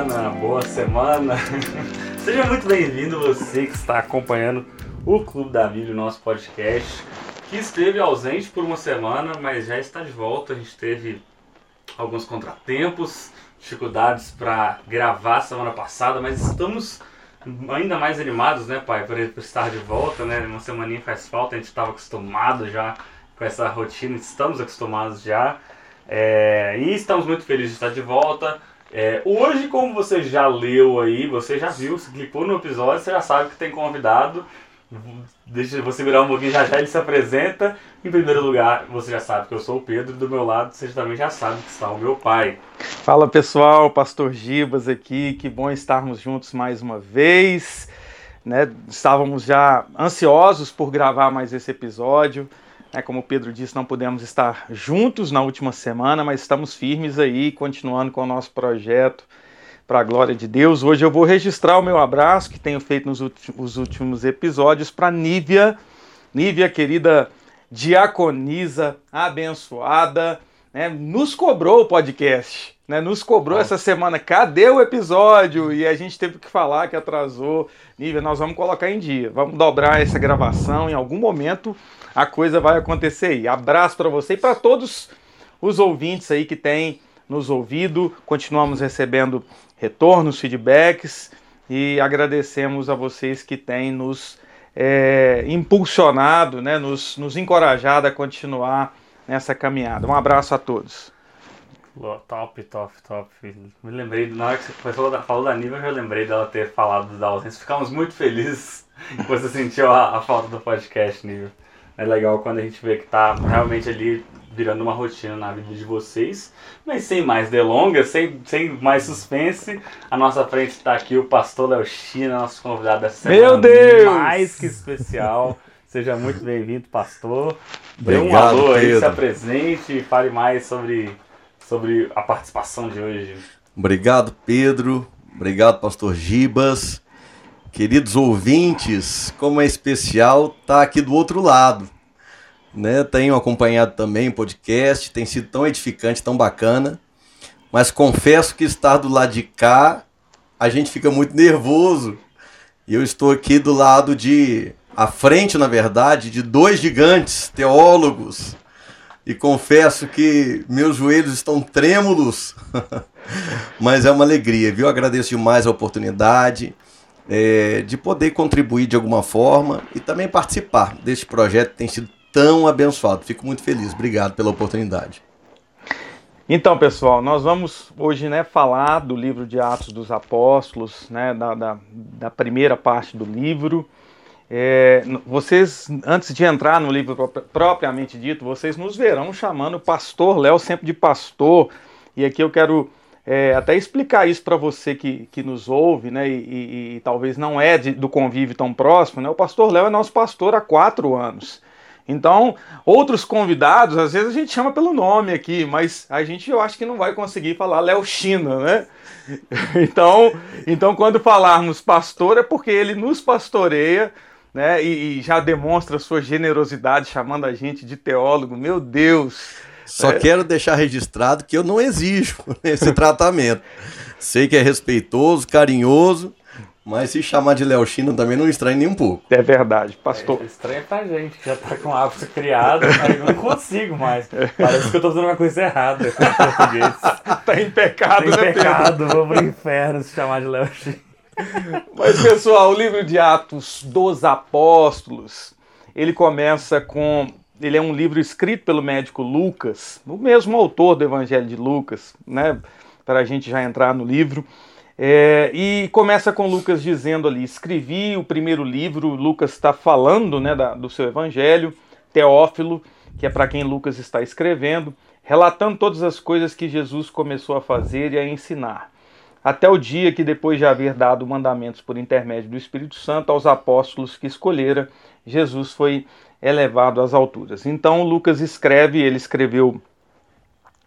semana, boa semana. Seja muito bem-vindo você que está acompanhando o Clube da Bíblia, o nosso podcast, que esteve ausente por uma semana, mas já está de volta. A gente teve alguns contratempos, dificuldades para gravar semana passada, mas estamos ainda mais animados, né, pai, por estar de volta, né? Uma semaninha faz falta, a gente estava acostumado já com essa rotina, estamos acostumados já. É, e estamos muito felizes de estar de volta. É, hoje, como você já leu aí, você já viu, se clicou no episódio, você já sabe que tem convidado. Deixa você virar um pouquinho, já já ele se apresenta. Em primeiro lugar, você já sabe que eu sou o Pedro, do meu lado você também já sabe que está o meu pai. Fala pessoal, Pastor Gibas aqui, que bom estarmos juntos mais uma vez. Né? Estávamos já ansiosos por gravar mais esse episódio. É, como o Pedro disse, não pudemos estar juntos na última semana, mas estamos firmes aí, continuando com o nosso projeto para a glória de Deus. Hoje eu vou registrar o meu abraço que tenho feito nos últimos episódios para Nívia. Nívia, querida diaconisa, abençoada, né, nos cobrou o podcast. Né, nos cobrou essa semana, cadê o episódio? E a gente teve que falar que atrasou. Nívia, nós vamos colocar em dia. Vamos dobrar essa gravação em algum momento a coisa vai acontecer aí. Abraço para você e para todos os ouvintes aí que têm nos ouvido. Continuamos recebendo retornos, feedbacks e agradecemos a vocês que têm nos é, impulsionado, né, nos, nos encorajado a continuar nessa caminhada. Um abraço a todos. Top, top, top. Me lembrei, na hora que você falou da, falou da Niva, eu já lembrei dela ter falado da ausência. Ficamos muito felizes que você sentiu a, a falta do podcast, Niva é legal quando a gente vê que tá realmente ali virando uma rotina na vida de vocês. Mas sem mais delongas, sem, sem mais suspense, a nossa frente está aqui o pastor Léo China, nosso convidado da semana. Meu Deus! Mais que especial. Seja muito bem-vindo, pastor. Dê um alô aí, se apresente e fale mais sobre, sobre a participação de hoje. Obrigado, Pedro. Obrigado, pastor Gibas. Queridos ouvintes, como é especial tá aqui do outro lado. Né? Tenho acompanhado também o podcast, tem sido tão edificante, tão bacana. Mas confesso que estar do lado de cá, a gente fica muito nervoso. E eu estou aqui do lado de. à frente, na verdade, de dois gigantes teólogos. E confesso que meus joelhos estão trêmulos. Mas é uma alegria, viu? Agradeço demais a oportunidade é, de poder contribuir de alguma forma e também participar deste projeto que tem sido tão abençoado. Fico muito feliz. Obrigado pela oportunidade. Então, pessoal, nós vamos hoje né, falar do livro de Atos dos Apóstolos, né, da, da, da primeira parte do livro. É, vocês, antes de entrar no livro propriamente dito, vocês nos verão chamando o pastor Léo sempre de pastor. E aqui eu quero é, até explicar isso para você que, que nos ouve, né, e, e, e talvez não é de, do convívio tão próximo, né, o pastor Léo é nosso pastor há quatro anos. Então, outros convidados, às vezes a gente chama pelo nome aqui, mas a gente eu acho que não vai conseguir falar Léo China, né? Então, então, quando falarmos pastor, é porque ele nos pastoreia, né? E, e já demonstra sua generosidade chamando a gente de teólogo. Meu Deus! Só é. quero deixar registrado que eu não exijo esse tratamento. Sei que é respeitoso, carinhoso, mas se chamar de Léo China também não estranha nem um pouco. É verdade, pastor. É, estranha pra gente, que já tá com o hábito criado, aí eu não consigo mais. Parece que eu tô fazendo uma coisa errada com o português. tá em pecado, tá em né, pecado, Pedro? vou pro inferno se chamar de Léo China. Mas, pessoal, o livro de Atos dos Apóstolos, ele começa com ele é um livro escrito pelo médico Lucas, o mesmo autor do Evangelho de Lucas, né? Para a gente já entrar no livro. É, e começa com Lucas dizendo ali: escrevi o primeiro livro, Lucas está falando né, da, do seu evangelho, Teófilo, que é para quem Lucas está escrevendo, relatando todas as coisas que Jesus começou a fazer e a ensinar. Até o dia que, depois de haver dado mandamentos por intermédio do Espírito Santo aos apóstolos que escolhera, Jesus foi elevado às alturas. Então Lucas escreve, ele escreveu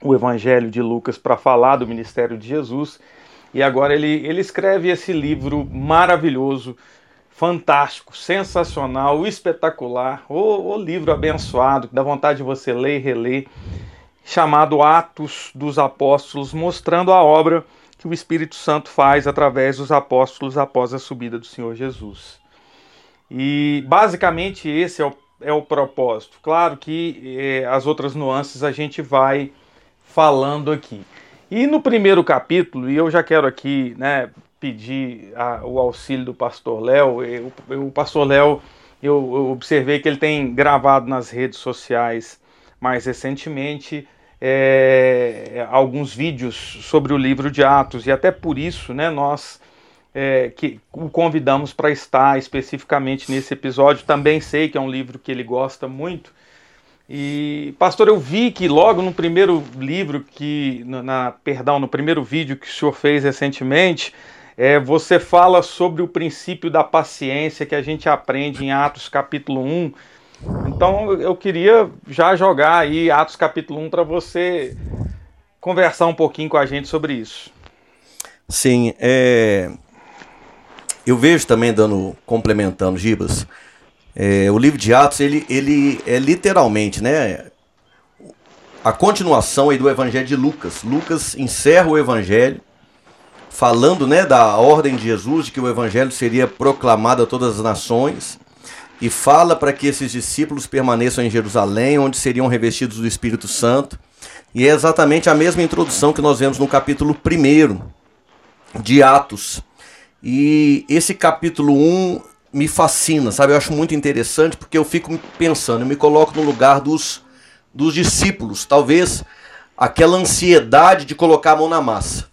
o Evangelho de Lucas para falar do ministério de Jesus, e agora ele, ele escreve esse livro maravilhoso, fantástico, sensacional, espetacular, o, o livro abençoado, que dá vontade de você ler e reler, chamado Atos dos Apóstolos, mostrando a obra que o Espírito Santo faz através dos apóstolos após a subida do Senhor Jesus. E basicamente esse é o, é o propósito. Claro que é, as outras nuances a gente vai falando aqui. E no primeiro capítulo, e eu já quero aqui né, pedir a, o auxílio do pastor Léo, o pastor Léo, eu, eu observei que ele tem gravado nas redes sociais mais recentemente é, alguns vídeos sobre o livro de Atos, e até por isso né, nós é, que o convidamos para estar especificamente nesse episódio. Também sei que é um livro que ele gosta muito. E, pastor, eu vi que logo no primeiro livro que, na, perdão, no primeiro vídeo que o senhor fez recentemente, é, você fala sobre o princípio da paciência que a gente aprende em Atos capítulo 1, então eu queria já jogar aí Atos capítulo 1 para você conversar um pouquinho com a gente sobre isso. Sim, é... eu vejo também dando complementando Gibas, é, o livro de Atos ele, ele é literalmente, né, a continuação aí do Evangelho de Lucas. Lucas encerra o Evangelho falando, né, da ordem de Jesus de que o Evangelho seria proclamado a todas as nações e fala para que esses discípulos permaneçam em Jerusalém, onde seriam revestidos do Espírito Santo. E é exatamente a mesma introdução que nós vemos no capítulo 1 de Atos. E esse capítulo 1 me fascina, sabe? Eu acho muito interessante porque eu fico pensando, eu me coloco no lugar dos, dos discípulos. Talvez aquela ansiedade de colocar a mão na massa,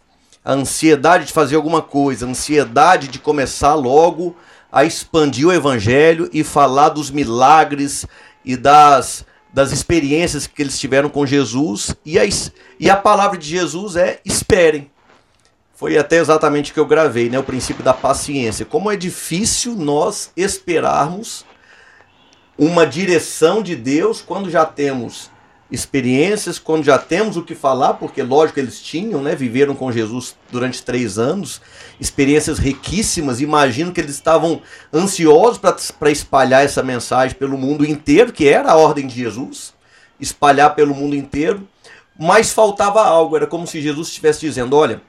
a ansiedade de fazer alguma coisa, a ansiedade de começar logo a expandir o evangelho e falar dos milagres e das, das experiências que eles tiveram com Jesus. E a, e a palavra de Jesus é esperem. Foi até exatamente o que eu gravei, né? O princípio da paciência. Como é difícil nós esperarmos uma direção de Deus quando já temos experiências, quando já temos o que falar, porque lógico eles tinham, né? Viveram com Jesus durante três anos, experiências riquíssimas. Imagino que eles estavam ansiosos para espalhar essa mensagem pelo mundo inteiro, que era a ordem de Jesus, espalhar pelo mundo inteiro. Mas faltava algo, era como se Jesus estivesse dizendo: olha,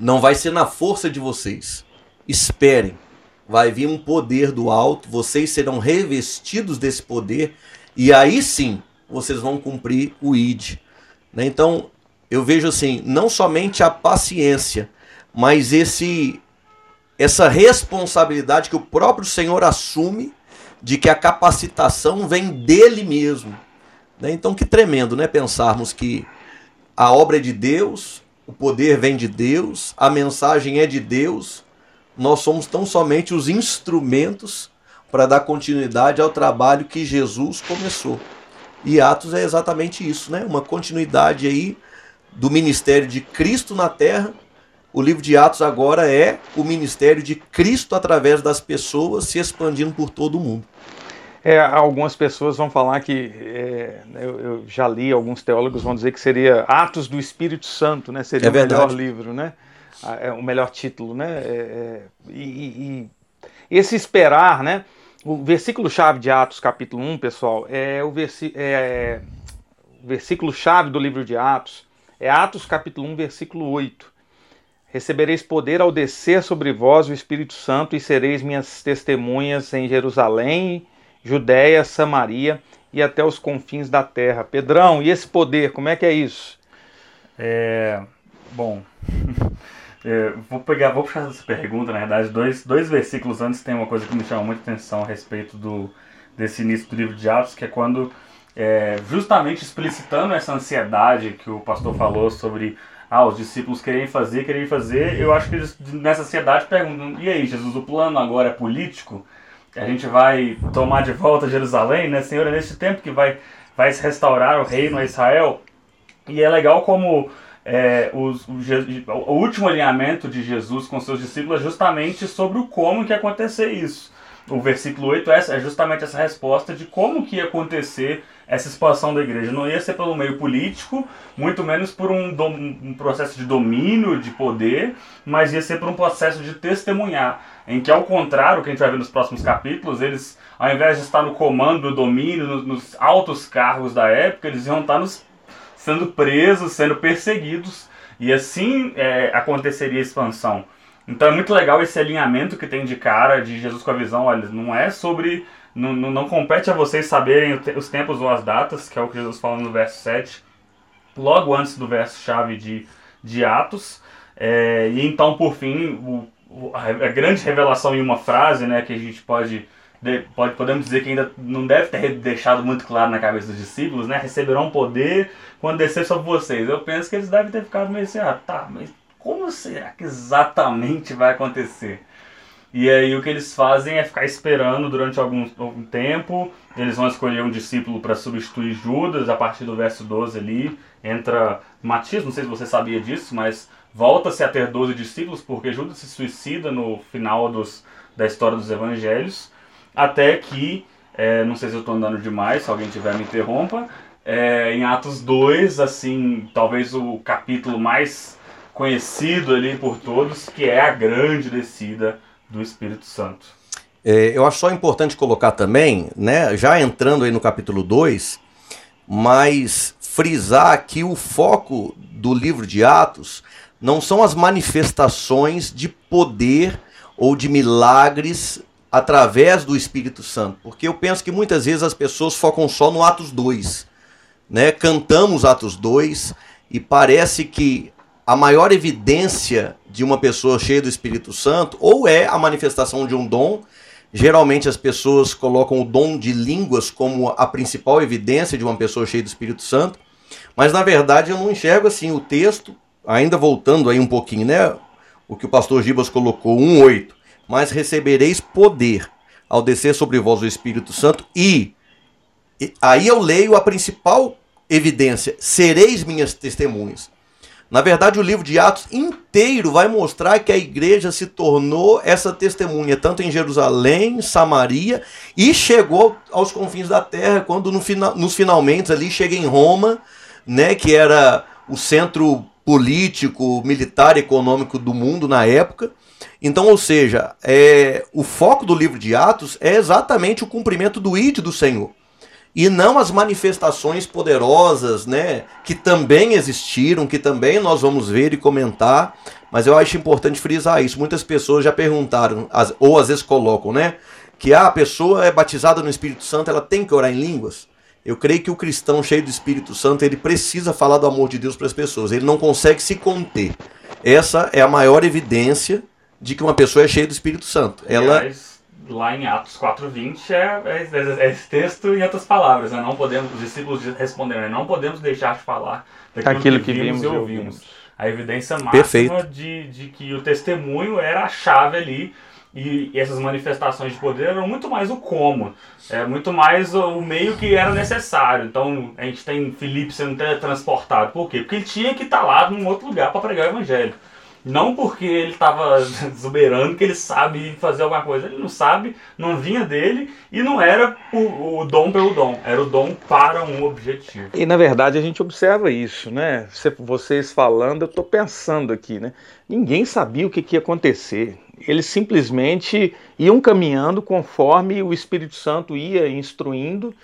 não vai ser na força de vocês, esperem. Vai vir um poder do alto, vocês serão revestidos desse poder, e aí sim vocês vão cumprir o ID. Né? Então, eu vejo assim, não somente a paciência, mas esse essa responsabilidade que o próprio Senhor assume de que a capacitação vem dele mesmo. Né? Então, que tremendo, né? Pensarmos que a obra é de Deus, o poder vem de Deus, a mensagem é de Deus, nós somos tão somente os instrumentos para dar continuidade ao trabalho que Jesus começou. E Atos é exatamente isso, né? Uma continuidade aí do ministério de Cristo na terra. O livro de Atos agora é o ministério de Cristo através das pessoas se expandindo por todo o mundo. É, algumas pessoas vão falar que é, eu, eu, já li, alguns teólogos vão dizer que seria Atos do Espírito Santo, né? Seria é o melhor livro, né? Ah, é o melhor título, né? É, é e, e, esse esperar, né? O versículo-chave de Atos, capítulo 1, pessoal, é o, versi é, o versículo-chave do livro de Atos. É Atos, capítulo 1, versículo 8. Recebereis poder ao descer sobre vós o Espírito Santo e sereis minhas testemunhas em Jerusalém, Judéia, Samaria e até os confins da terra. Pedrão, e esse poder, como é que é isso? É. Bom. É, vou pegar, vou puxar essa pergunta, na verdade, dois, dois versículos antes tem uma coisa que me chama muita atenção a respeito do, desse início do livro de Atos, que é quando, é, justamente explicitando essa ansiedade que o pastor falou sobre ah, os discípulos querem fazer, querem fazer, eu acho que eles, nessa ansiedade perguntam, e aí Jesus, o plano agora é político? A gente vai tomar de volta Jerusalém, né? Senhor, é neste tempo que vai, vai se restaurar o reino a Israel. E é legal como é, os, o, o, último alinhamento de Jesus com seus discípulos é justamente sobre o como que ia acontecer isso. O versículo 8 é, é justamente essa resposta de como que ia acontecer essa expansão da igreja. Não ia ser pelo meio político, muito menos por um, dom, um processo de domínio, de poder, mas ia ser por um processo de testemunhar, em que ao contrário, que a gente vai ver nos próximos capítulos, eles, ao invés de estar no comando, no domínio, nos, nos altos cargos da época, eles iam estar nos sendo presos, sendo perseguidos. e assim é, aconteceria a expansão. Então é muito legal esse alinhamento que tem de cara de Jesus com a visão. Olha, não é sobre. Não, não, compete a vocês saberem os tempos ou as datas, que é o que Jesus fala no verso 7, logo antes do verso-chave de, de Atos. É, e então, por fim, o, o, a, a grande revelação em uma frase, né, que a gente pode pode, podemos dizer que ainda não deve ter deixado muito claro na cabeça dos discípulos, né? Receberão poder quando descer sobre vocês. Eu penso que eles devem ter ficado meio assim, ah, tá, mas como será que exatamente vai acontecer? E aí o que eles fazem é ficar esperando durante algum, algum tempo. Eles vão escolher um discípulo para substituir Judas, a partir do verso 12 ali. Entra Matias, não sei se você sabia disso, mas volta-se a ter 12 discípulos, porque Judas se suicida no final dos, da história dos evangelhos. Até que, é, não sei se eu estou andando demais, se alguém tiver me interrompa, é, em Atos 2, assim, talvez o capítulo mais conhecido ali por todos, que é a grande descida do Espírito Santo. É, eu acho só importante colocar também, né, já entrando aí no capítulo 2, mas frisar que o foco do livro de Atos não são as manifestações de poder ou de milagres através do Espírito Santo. Porque eu penso que muitas vezes as pessoas focam só no Atos 2. Né? Cantamos Atos 2 e parece que a maior evidência de uma pessoa cheia do Espírito Santo ou é a manifestação de um dom. Geralmente as pessoas colocam o dom de línguas como a principal evidência de uma pessoa cheia do Espírito Santo. Mas na verdade eu não enxergo assim o texto, ainda voltando aí um pouquinho, né? O que o pastor Gibas colocou, 1:8 mas recebereis poder ao descer sobre vós o Espírito Santo e, e aí eu leio a principal evidência: sereis minhas testemunhas. Na verdade, o livro de Atos inteiro vai mostrar que a igreja se tornou essa testemunha, tanto em Jerusalém, Samaria, e chegou aos confins da terra, quando no final, nos finalmente ali chega em Roma, né, que era o centro político, militar econômico do mundo na época. Então, ou seja, é, o foco do livro de Atos é exatamente o cumprimento do id do Senhor. E não as manifestações poderosas, né, que também existiram, que também nós vamos ver e comentar, mas eu acho importante frisar isso. Muitas pessoas já perguntaram, ou às vezes colocam, né, que ah, a pessoa é batizada no Espírito Santo, ela tem que orar em línguas. Eu creio que o cristão cheio do Espírito Santo, ele precisa falar do amor de Deus para as pessoas, ele não consegue se conter. Essa é a maior evidência de que uma pessoa é cheia do Espírito Santo. Ela lá em Atos 4:20 é, é, é, esse texto em outras palavras, né? Não podemos, os discípulos responderam, né? não podemos deixar de falar daquilo Aquilo que, que vimos, vimos e ouvimos. ouvimos. A evidência máxima de, de que o testemunho era a chave ali e, e essas manifestações de poder eram muito mais o como, é muito mais o meio que era necessário. Então a gente tem Filipe sendo teletransportado, por quê? Porque ele tinha que estar lá num outro lugar para pregar o evangelho. Não porque ele estava exuberando que ele sabe fazer alguma coisa. Ele não sabe, não vinha dele e não era o, o dom pelo dom. Era o dom para um objetivo. E na verdade a gente observa isso, né? Cê- Vocês falando, eu estou pensando aqui, né? Ninguém sabia o que, que ia acontecer. Eles simplesmente iam caminhando conforme o Espírito Santo ia instruindo.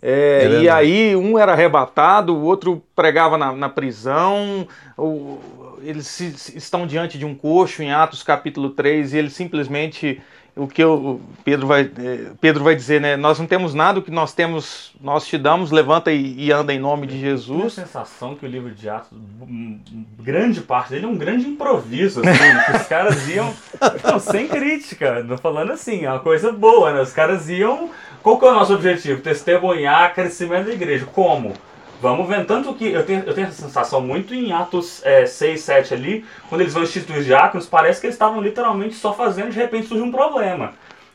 É, É e aí um era arrebatado, o outro pregava na, na prisão. o- eles se- se- estão diante de um coxo em Atos capítulo 3 e ele simplesmente o que o Pedro vai, eh, Pedro vai dizer, né? Nós não temos nada, o que nós temos, nós te damos, levanta e, e anda em nome de Eu tenho a Jesus. sensação que o livro de Atos, grande parte dele é um grande improviso, assim, os caras iam. Não, sem crítica, não falando assim, é uma coisa boa, né? Os caras iam. Qual que é o nosso objetivo? Testemunhar crescimento da igreja. Como? Vamos ver, tanto que eu tenho, eu tenho essa sensação muito em Atos é, 6, 7 ali, quando eles vão instituir os diáconos, parece que eles estavam literalmente só fazendo, de repente surge um problema.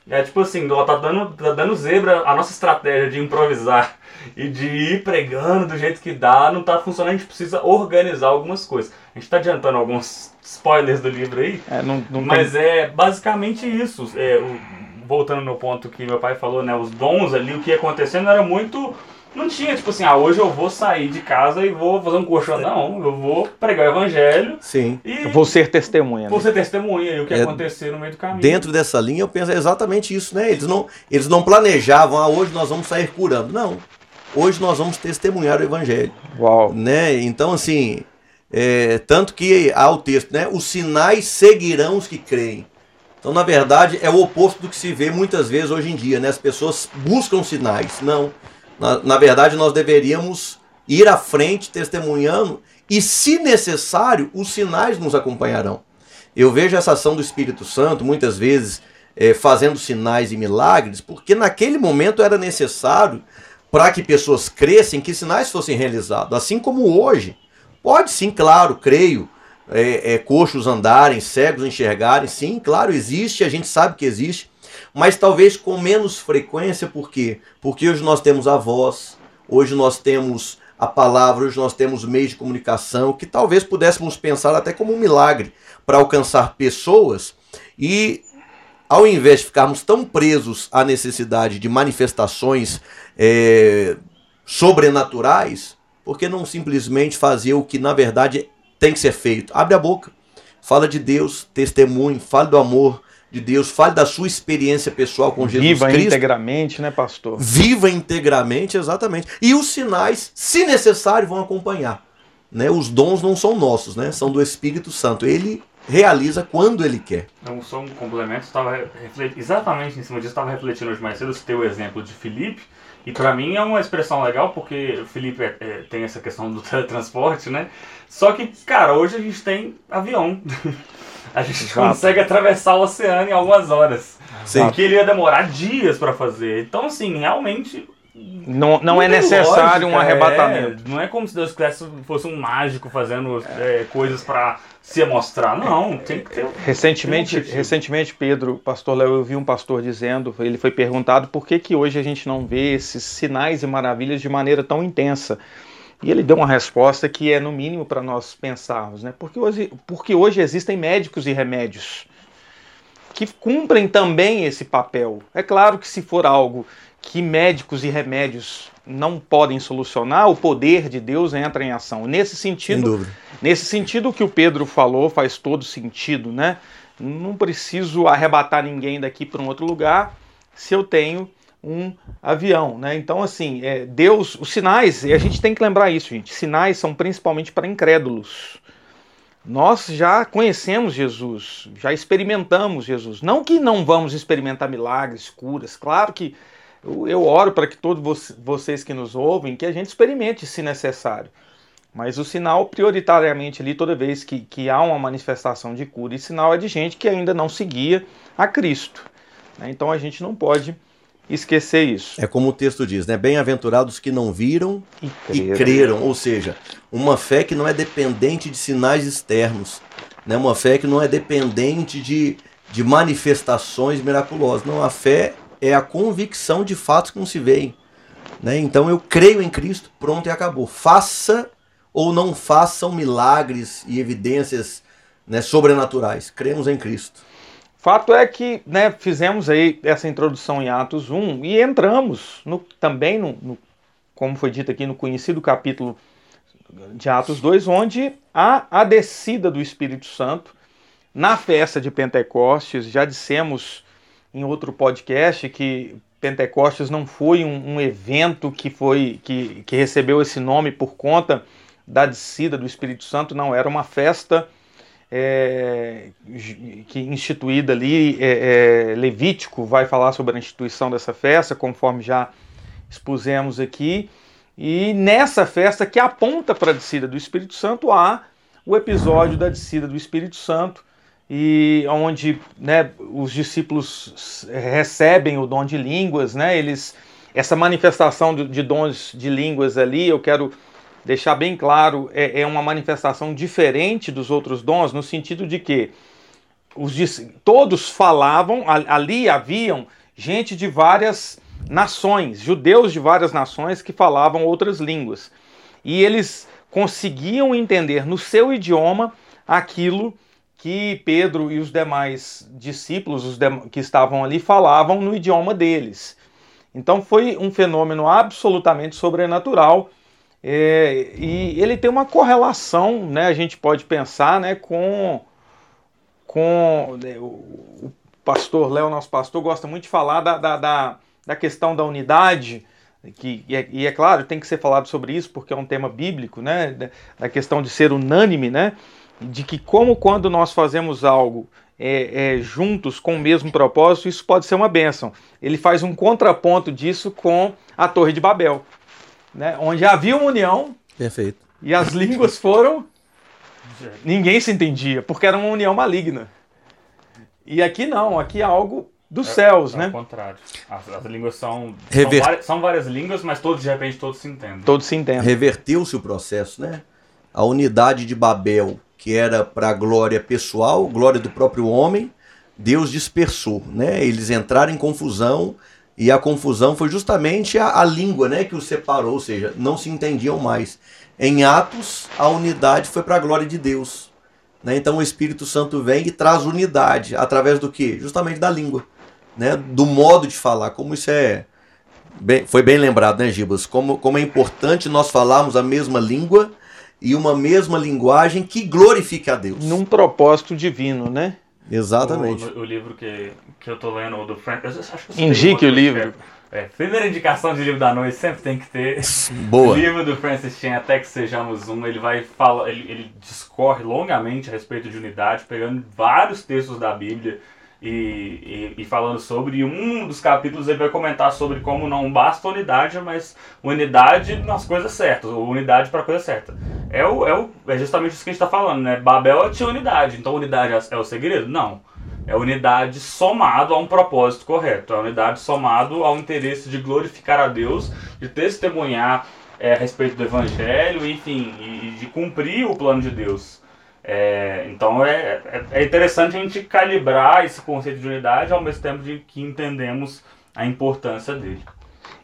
É tipo assim, tá dando, tá dando zebra a nossa estratégia de improvisar e de ir pregando do jeito que dá, não tá funcionando, a gente precisa organizar algumas coisas. A gente tá adiantando alguns spoilers do livro aí, É, não, não mas tem- é basicamente isso. É, o- voltando no ponto que meu pai falou, né? Os dons ali, o que ia acontecendo era muito. Não tinha, tipo assim, ah, hoje eu vou sair de casa e vou fazer um colchão. Não, eu vou pregar o evangelho sim. e vou ser testemunha. né? você testemunha aí o que É, acontecer no meio do caminho. Dentro dessa linha, eu penso exatamente isso, né? Eles não, eles não planejavam, ah, hoje nós vamos sair curando. Não. Hoje nós vamos testemunhar o evangelho, Uau. né? Então, assim, É, tanto que há o texto, né? Os sinais seguirão os que creem. Então, na verdade, é o oposto do que se vê muitas vezes hoje em dia, né? As pessoas buscam sinais. Não. Na, na verdade, nós deveríamos ir à frente testemunhando e, se necessário, os sinais nos acompanharão. Eu vejo essa ação do Espírito Santo muitas vezes é, fazendo sinais e milagres, porque naquele momento era necessário para que pessoas crescem que sinais fossem realizados, assim como hoje. Pode sim, claro, creio, é, é, coxos andarem, cegos enxergarem, sim, claro, existe, a gente sabe que existe, mas talvez com menos frequência, por quê? Porque hoje nós temos a voz, hoje nós temos a palavra, hoje nós temos meios de comunicação que talvez pudéssemos pensar até como um milagre para alcançar pessoas e ao invés de ficarmos tão presos à necessidade de manifestações é, sobrenaturais, por que não simplesmente fazer o que na verdade tem que ser feito? Abre a boca, fala de Deus, testemunhe, fale do amor de Deus, fale da sua experiência pessoal com Jesus Viva Cristo. Viva integramente, né, pastor? Viva integramente, exatamente. E os sinais, se necessário, vão acompanhar. Né? Os dons não são nossos, né? São do Espírito Santo. Ele realiza quando ele quer. Então, só um complemento, estava exatamente em cima disso, estava refletindo hoje mais cedo, citei o exemplo de Felipe, e para mim é uma expressão legal, porque o Felipe é, é, tem essa questão do teletransporte, né? Só que, cara, hoje a gente tem avião. a gente Exato. consegue atravessar o oceano em algumas horas. Sim. Que ele ia demorar dias para fazer. Então, assim, realmente não, não é necessário lógica, um arrebatamento. É, não é como se Deus quisesse, fosse um mágico fazendo é, coisas para se mostrar. Não, tem que ter. Recentemente, um recentemente Pedro, pastor Léo, eu vi um pastor dizendo, ele foi perguntado por que, que hoje a gente não vê esses sinais e maravilhas de maneira tão intensa. E ele deu uma resposta que é no mínimo para nós pensarmos, né? Porque hoje, porque hoje existem médicos e remédios que cumprem também esse papel. É claro que se for algo que médicos e remédios não podem solucionar, o poder de Deus entra em ação. Nesse sentido, nesse sentido o que o Pedro falou faz todo sentido, né? Não preciso arrebatar ninguém daqui para um outro lugar se eu tenho um avião, né? Então assim, é, Deus, os sinais, e a gente tem que lembrar isso, gente. Sinais são principalmente para incrédulos. Nós já conhecemos Jesus, já experimentamos Jesus. Não que não vamos experimentar milagres, curas, claro que eu oro para que todos vocês que nos ouvem, que a gente experimente se necessário. Mas o sinal, prioritariamente ali, toda vez que, que há uma manifestação de cura e sinal, é de gente que ainda não seguia a Cristo. Né? Então a gente não pode esquecer isso. É como o texto diz, né? Bem-aventurados que não viram e creram. e creram. Ou seja, uma fé que não é dependente de sinais externos. Né? Uma fé que não é dependente de, de manifestações miraculosas. Não, a fé é a convicção de fatos que não se veem. Né? Então eu creio em Cristo, pronto e acabou. Faça ou não façam milagres e evidências né, sobrenaturais. Cremos em Cristo. Fato é que né, fizemos aí essa introdução em Atos 1 e entramos no, também, no, no, como foi dito aqui, no conhecido capítulo de Atos 2, onde há a descida do Espírito Santo na festa de Pentecostes. Já dissemos em outro podcast que Pentecostes não foi um, um evento que foi que, que recebeu esse nome por conta da descida do Espírito Santo, não, era uma festa é, que instituída ali, é, é, Levítico vai falar sobre a instituição dessa festa, conforme já expusemos aqui, e nessa festa que aponta para a descida do Espírito Santo há o episódio da descida do Espírito Santo, e onde né, os discípulos recebem o dom de línguas, né, eles, essa manifestação de, dons de línguas ali, eu quero deixar bem claro, é, é, uma manifestação diferente dos outros dons, no sentido de que os, todos falavam, ali haviam gente de várias nações, judeus de várias nações que falavam outras línguas. E eles conseguiam entender no seu idioma aquilo que Pedro e os demais discípulos os que estavam ali falavam no idioma deles. Então foi um fenômeno absolutamente sobrenatural é, e ele tem uma correlação, né, a gente pode pensar, né, com, com né, o pastor Léo, nosso pastor, gosta muito de falar da, da, da, da questão da unidade que, e é, e, é, claro, tem que ser falado sobre isso porque é um tema bíblico, né? Da, questão de ser unânime, né? De que como quando nós fazemos algo é, é, juntos com o mesmo propósito, isso pode ser uma bênção. Ele faz um contraponto disso com a Torre de Babel, né? Onde havia uma união. Perfeito. E as línguas foram. Ninguém se entendia, porque era uma união maligna. E aqui não, aqui é algo dos é, céus, é né? Ao contrário. As, as línguas são, Rever... são, várias, são, várias, línguas, mas todos, de repente, todos se entendem. Todos se entendem. Reverteu-se o processo, né? A unidade de Babel, que era para a glória pessoal, glória do próprio homem, Deus dispersou, né? Eles entraram em confusão e a confusão foi justamente a, a língua, né, que os separou, ou seja, não se entendiam mais. Em Atos, a unidade foi para a glória de Deus. Né? Então o Espírito Santo vem e traz unidade através do que? Justamente da língua né, do modo de falar, como isso é bem, foi bem lembrado, né, Gibas? Como, como é importante nós falarmos a mesma língua e uma mesma linguagem que glorifique a Deus. Num propósito divino, né? Exatamente. O, o, livro que, que eu tô lendo, o do Frank. Indique o livro. É, primeira indicação de livro da noite sempre tem que ter. Boa. O livro do Francis Chan, Até que Sejamos Um, ele vai falar, ele, ele discorre longamente a respeito de unidade, pegando vários textos da Bíblia e, e, e, falando sobre. E um dos capítulos ele vai comentar sobre como não basta unidade, mas unidade nas coisas certas, ou unidade para a coisa certa. É, o, é, o, é justamente isso que a gente está falando, né? Babel tinha unidade, então unidade é, é o segredo? Não. É unidade somado a um propósito correto. É unidade somado ao interesse de glorificar a Deus, de testemunhar é, a respeito do Evangelho, enfim, e de cumprir o plano de Deus. É, então é, é, é interessante a gente calibrar esse conceito de unidade ao mesmo tempo de que entendemos a importância dele.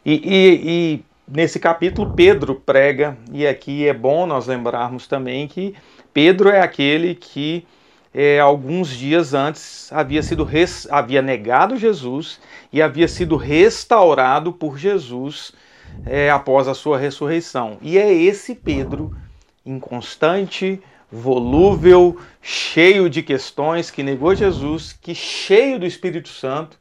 E, e, e, nesse capítulo Pedro prega, e aqui é bom nós lembrarmos também que Pedro é aquele que é, alguns dias antes havia sido res, havia negado Jesus e havia sido restaurado por Jesus é, após a sua ressurreição. E é esse Pedro inconstante, volúvel, cheio de questões, que negou Jesus, que cheio do Espírito Santo,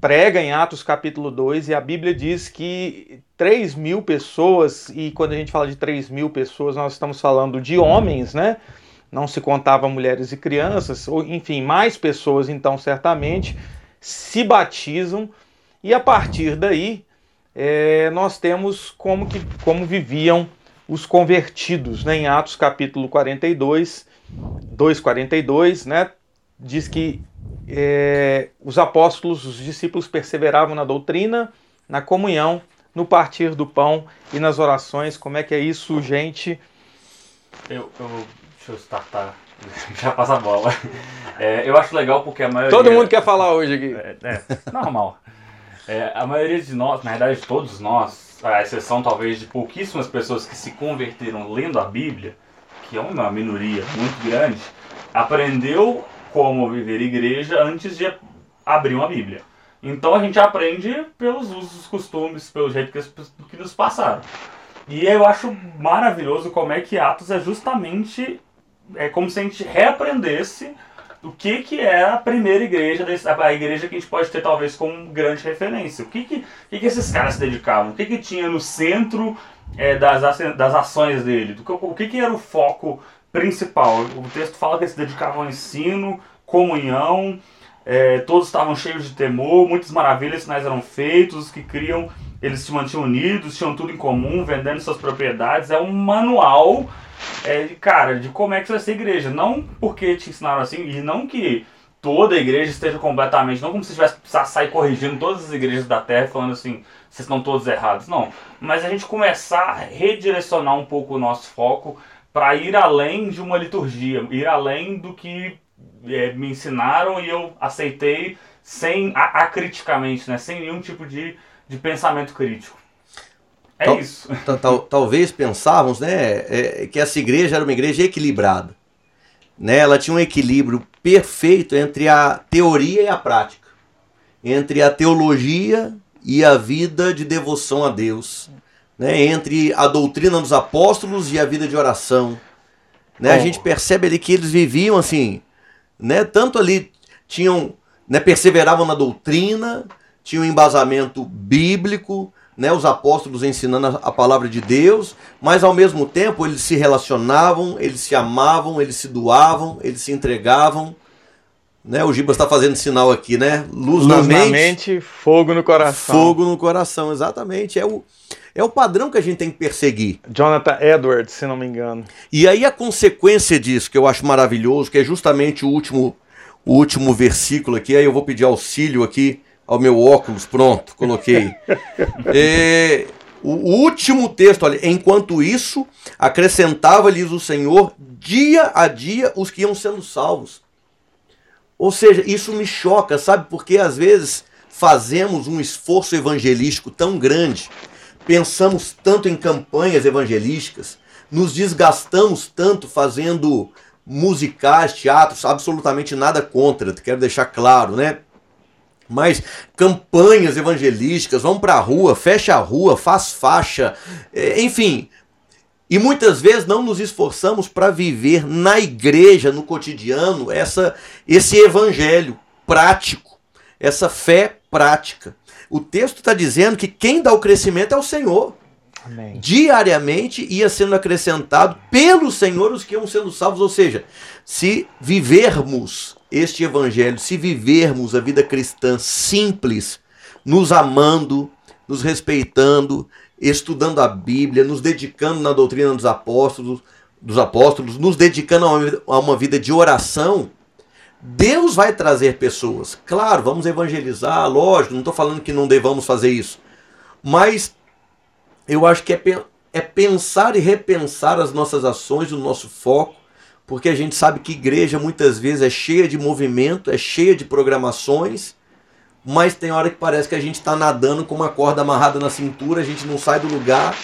prega em Atos capítulo 2 e a Bíblia diz que 3 mil pessoas, e quando a gente fala de 3 mil pessoas, nós estamos falando de homens, né? Não se contava mulheres e crianças, ou enfim, mais pessoas então certamente se batizam e a partir daí é, nós temos como, que, como viviam os convertidos, né? em Atos capítulo 42, 2,42, né? diz que é, os apóstolos, os discípulos perseveravam na doutrina, na comunhão, no partir do pão e nas orações. Como é que é isso, gente? Eu, eu deixa eu startar, já passa a bola. É, eu acho legal porque a maioria. Todo mundo quer falar hoje aqui. É, é normal. É, a maioria de nós, na verdade todos nós, a exceção talvez de pouquíssimas pessoas que se converteram lendo a Bíblia, que é uma minoria muito grande, aprendeu como viver igreja antes de abrir uma Bíblia. Então a gente aprende pelos usos, costumes, pelo jeito que, que nos passaram. E eu acho maravilhoso como é que Atos é justamente é como se a gente reaprendesse o que, que é a primeira igreja, a igreja que a gente pode ter talvez como grande referência. O que, que, que, que esses caras se dedicavam? O que, que tinha no centro é, das, das ações dele? O que, que era o foco principal? O texto fala que eles se dedicavam ao ensino, comunhão, é, todos estavam cheios de temor, muitas maravilhas, sinais eram feitos, os que criam, eles se mantinham unidos, tinham tudo em comum, vendendo suas propriedades. É um manual é, cara, de como é que vai ser igreja. Não porque te ensinaram assim, e não que toda a igreja esteja completamente. Não como se tivesse sair corrigindo todas as igrejas da terra falando assim, vocês estão todos errados. Não. Mas a gente começar a redirecionar um pouco o nosso foco para ir além de uma liturgia, ir além do que é, me ensinaram e eu aceitei sem acriticamente, né? sem nenhum tipo de, de pensamento crítico. É tal, isso. Tal, talvez pensávamos né, é, que essa igreja era uma igreja equilibrada. Né? Ela tinha um equilíbrio perfeito entre a teoria e a prática, entre a teologia e a vida de devoção a Deus, né? entre a doutrina dos apóstolos e a vida de oração. Né? A gente percebe ali que eles viviam assim, né? tanto ali tinham, né, perseveravam na doutrina, tinham um embasamento bíblico, né, os apóstolos ensinando a palavra de Deus, mas ao mesmo tempo eles se relacionavam, eles se amavam, eles se doavam, eles se entregavam. Né, o Gibas está fazendo sinal aqui, né? Luz, Luz na, mente, na mente, fogo no coração. Fogo no coração, exatamente. É o, é o padrão que a gente tem que perseguir. Jonathan Edwards, se não me engano. E aí a consequência disso, que eu acho maravilhoso, que é justamente o último, o último versículo aqui, aí eu vou pedir auxílio aqui ao meu óculos, pronto, coloquei. é, o último texto, olha, enquanto isso, acrescentava-lhes o Senhor dia a dia os que iam sendo salvos. Ou seja, isso me choca, sabe? Porque às vezes fazemos um esforço evangelístico tão grande, pensamos tanto em campanhas evangelísticas, nos desgastamos tanto fazendo musicais, teatros, absolutamente nada contra, quero deixar claro, né? Mas campanhas evangelísticas, vão para a rua, fecha a rua, faz faixa, é, enfim. E muitas vezes não nos esforçamos para viver na igreja, no cotidiano, essa, esse evangelho prático, essa fé prática. O texto está dizendo que quem dá o crescimento é o Senhor. Amém. Diariamente ia sendo acrescentado pelo Senhor os que iam sendo salvos. Ou seja, se vivermos este evangelho, se vivermos a vida cristã simples, nos amando, nos respeitando, estudando a Bíblia, nos dedicando na doutrina dos apóstolos, dos apóstolos, nos dedicando a uma, vida de oração, Deus vai trazer pessoas. Claro, vamos evangelizar, lógico, não estou falando que não devamos fazer isso. Mas eu acho que é, é pensar e repensar as nossas ações, o nosso foco, porque a gente sabe que igreja muitas vezes é cheia de movimento, é cheia de programações, mas tem hora que parece que a gente está nadando com uma corda amarrada na cintura, a gente não sai do lugar,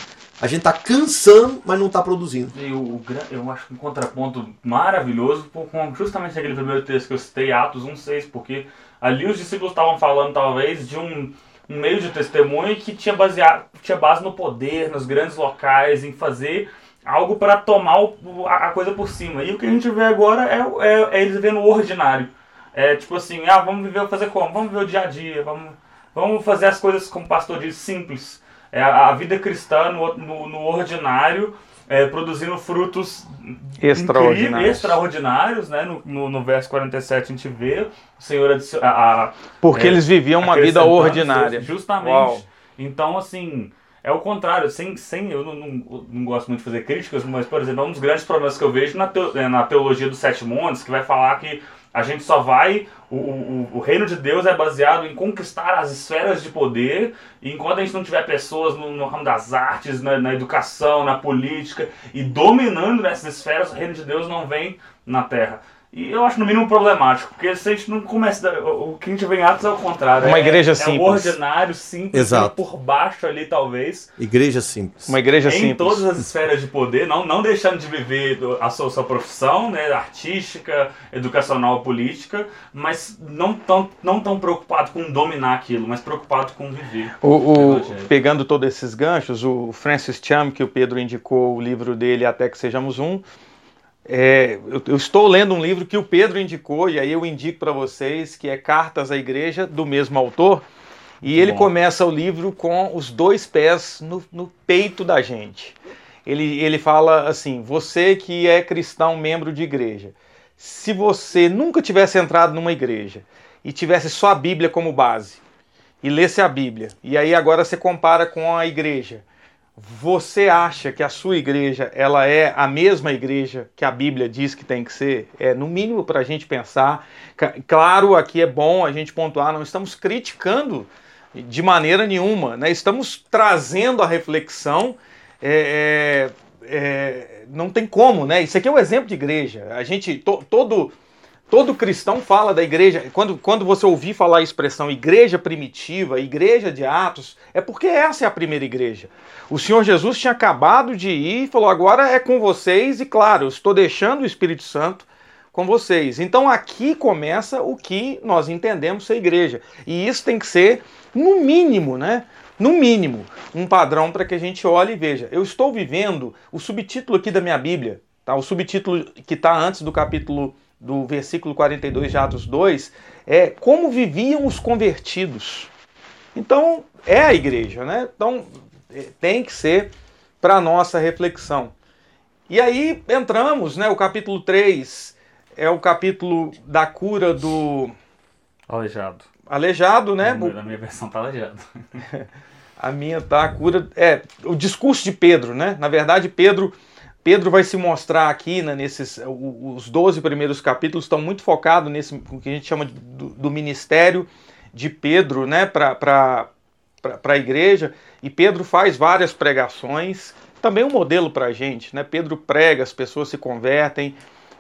a gente está cansando, mas não está produzindo. E o, eu acho um contraponto maravilhoso com justamente aquele primeiro texto que eu citei, Atos 1,6, porque ali os discípulos estavam falando talvez de um, um meio de testemunho que tinha, baseado, tinha base no poder, nos grandes locais, em fazer algo para tomar o, a, coisa por cima. E o que a gente vê agora é, é, é eles vivendo o ordinário. É tipo assim, ah, vamos viver, fazer como? Vamos viver o dia a dia, vamos, vamos fazer as coisas, como o pastor diz, simples. É a, a vida cristã no, no, no ordinário, é, produzindo frutos extraordinários, extraordinários né? No, no, no, verso 47 a gente vê o Senhor a, a Porque é, eles viviam uma vida ordinária. Justamente. Uau. Então, assim, é o contrário, sem, sem eu não, não, não, gosto muito de fazer críticas, mas, por exemplo, um dos grandes problemas que eu vejo na, teo, é, na teologia dos sete montes, que vai falar que a gente só vai. O, o, o, reino de Deus é baseado em conquistar as esferas de poder, e enquanto a gente não tiver pessoas no, no ramo das artes, na, na, educação, na política, e dominando nessas esferas, o reino de Deus não vem na terra. E eu acho no mínimo problemático, porque se a gente não começa. O que a gente vê em Atos é o contrário. Uma é, igreja é, simples. É o ordinário, simples, Exato. por baixo ali, talvez. Igreja simples. Uma igreja em simples. Em todas as esferas de poder, não, não deixando de viver a sua, sua profissão, né, artística, educacional, política, mas não tão, não tão preocupado com dominar aquilo, mas preocupado com viver. O, o pegando todos esses ganchos, o Francis Cham, que o Pedro indicou o livro dele Até que Sejamos Um é, eu, eu, estou lendo um livro que o Pedro indicou, e aí eu indico para vocês, que é Cartas à Igreja, do mesmo autor. E Muito ele bom. começa o livro com os dois pés no, no peito da gente. Ele, ele fala assim: você que é cristão, membro de igreja, se você nunca tivesse entrado numa igreja e tivesse só a Bíblia como base, e lesse a Bíblia, e aí agora você compara com a igreja, você acha que a sua igreja ela é a mesma igreja que a Bíblia diz que tem que ser? É no mínimo para a gente pensar. Claro, aqui é bom a gente pontuar, não estamos criticando de maneira nenhuma, né? Estamos trazendo a reflexão. É, é, é, não tem como, né? Isso aqui é um exemplo de igreja. A gente to, todo Todo cristão fala da igreja. Quando, quando você ouvir falar a expressão igreja primitiva, igreja de Atos, é porque essa é a primeira igreja. O Senhor Jesus tinha acabado de ir e falou: agora é com vocês, e claro, estou deixando o Espírito Santo com vocês. Então aqui começa o que nós entendemos ser igreja. E isso tem que ser, no mínimo, né? No mínimo, um padrão para que a gente olhe e veja. Eu estou vivendo o subtítulo aqui da minha Bíblia, tá? O subtítulo que está antes do capítulo do versículo 42 de Atos 2 é como viviam os convertidos. Então, é a igreja, né? Então, é, tem que ser para nossa reflexão. E aí entramos, né? O capítulo 3 é o capítulo da cura do aleijado. Aleijado, né? Na minha versão tá aleijado. a minha tá a cura é o discurso de Pedro, né? Na verdade, Pedro Pedro vai se mostrar aqui, né, nesses os 12 primeiros capítulos estão muito focados nesse o que a gente chama de, do, do ministério de Pedro, né, para a igreja. E Pedro faz várias pregações, também um modelo para a gente, né? Pedro prega, as pessoas se convertem.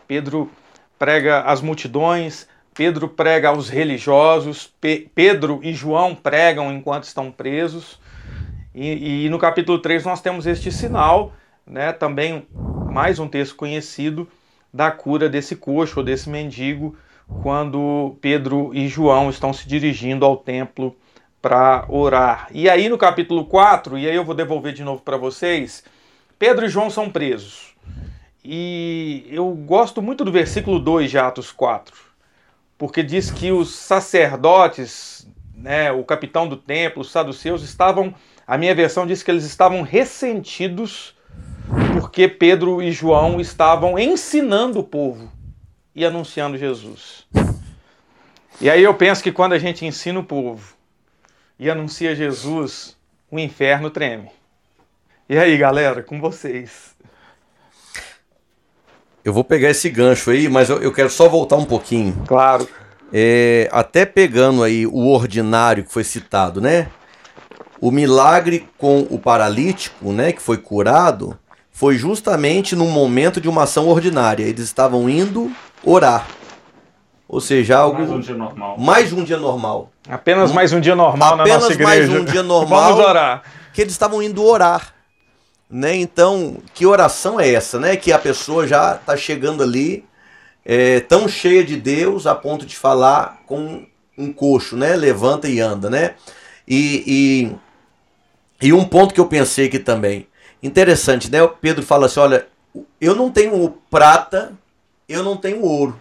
Pedro prega às multidões. Pedro prega aos religiosos. Pe Pedro e João pregam enquanto estão presos. E, e no capítulo 3 nós temos este sinal né, também mais um texto conhecido da cura desse coxo ou desse mendigo quando Pedro e João estão se dirigindo ao templo para orar. E aí no capítulo 4, e aí eu vou devolver de novo para vocês, Pedro e João são presos. E eu gosto muito do versículo 2 de Atos 4, porque diz que os sacerdotes, né, o capitão do templo, os saduceus estavam, a minha versão diz que eles estavam ressentidos porque Pedro e João estavam ensinando o povo e anunciando Jesus. E aí eu penso que quando a gente ensina o povo e anuncia Jesus, o inferno treme. E aí, galera, com vocês. Eu vou pegar esse gancho aí, mas eu, eu quero só voltar um pouquinho. Claro. É, até pegando aí o ordinário que foi citado, né? O milagre com o paralítico, né, que foi curado, foi justamente no momento de uma ação ordinária. Eles estavam indo orar. Ou seja, algo. Mais um dia normal. Mais um dia normal. Apenas mais um dia normal Apenas na nossa igreja. mais um dia normal. Vamos orar. Que eles estavam indo orar. Né? Então, que oração é essa, né? Que a pessoa já está chegando ali é, tão cheia de Deus a ponto de falar com um coxo, né? Levanta e anda, né? E, e, e um ponto que eu pensei aqui também. Interessante, né? O Pedro fala assim: olha, eu não tenho prata, eu não tenho ouro.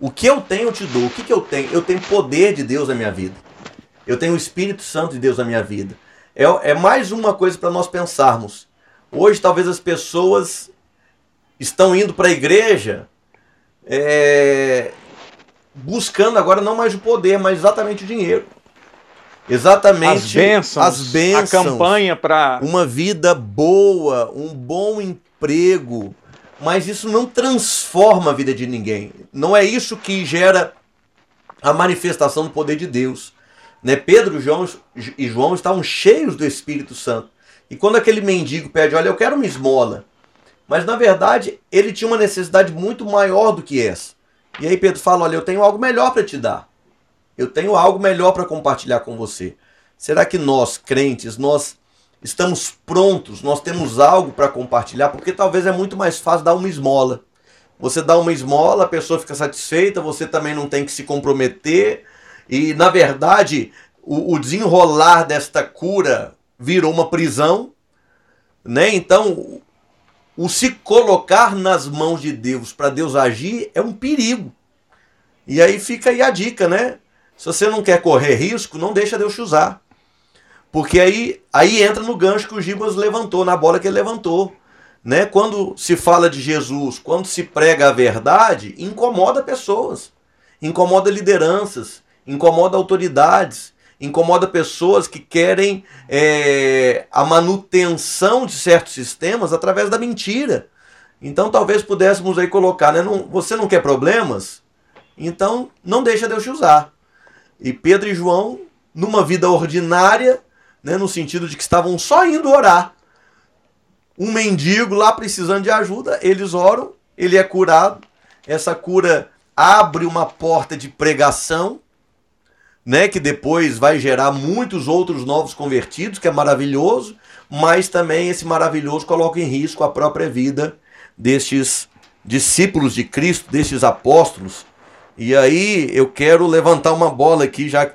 O que eu tenho, eu te dou. O que, que eu tenho? Eu tenho poder de Deus na minha vida. Eu tenho o Espírito Santo de Deus na minha vida. É, é mais uma coisa para nós pensarmos. Hoje, talvez as pessoas estão indo para a igreja é, buscando agora não mais o poder, mas exatamente o dinheiro. Exatamente. As bênçãos. As bênçãos. A campanha para. Uma vida boa, um bom emprego. Mas isso não transforma a vida de ninguém. Não é isso que gera a manifestação do poder de Deus. Né? Pedro João, e João estavam cheios do Espírito Santo. E quando aquele mendigo pede, olha, eu quero uma esmola. Mas na verdade, ele tinha uma necessidade muito maior do que essa. E aí Pedro fala, olha, eu tenho algo melhor para te dar. Eu tenho algo melhor para compartilhar com você. Será que nós, crentes, nós estamos prontos, nós temos algo para compartilhar? Porque talvez é muito mais fácil dar uma esmola. Você dá uma esmola, a pessoa fica satisfeita, você também não tem que se comprometer. E, na verdade, o, o desenrolar desta cura virou uma prisão. Né? Então, o se colocar nas mãos de Deus para Deus agir é um perigo. E aí fica aí a dica, né? Se você não quer correr risco, não deixa Deus te usar. Porque aí, aí entra no gancho que o Gibas levantou, na bola que ele levantou. Né? Quando se fala de Jesus, quando se prega a verdade, incomoda pessoas, incomoda lideranças, incomoda autoridades, incomoda pessoas que querem é, a manutenção de certos sistemas através da mentira. Então talvez pudéssemos aí colocar, né? Não, você não quer problemas? Então não deixa Deus te usar. E Pedro e João, numa vida ordinária, né, no sentido de que estavam só indo orar. Um mendigo lá precisando de ajuda, eles oram, ele é curado. Essa cura abre uma porta de pregação, né, que depois vai gerar muitos outros novos convertidos, que é maravilhoso, mas também esse maravilhoso coloca em risco a própria vida destes discípulos de Cristo, destes apóstolos, e aí eu quero levantar uma bola aqui, já,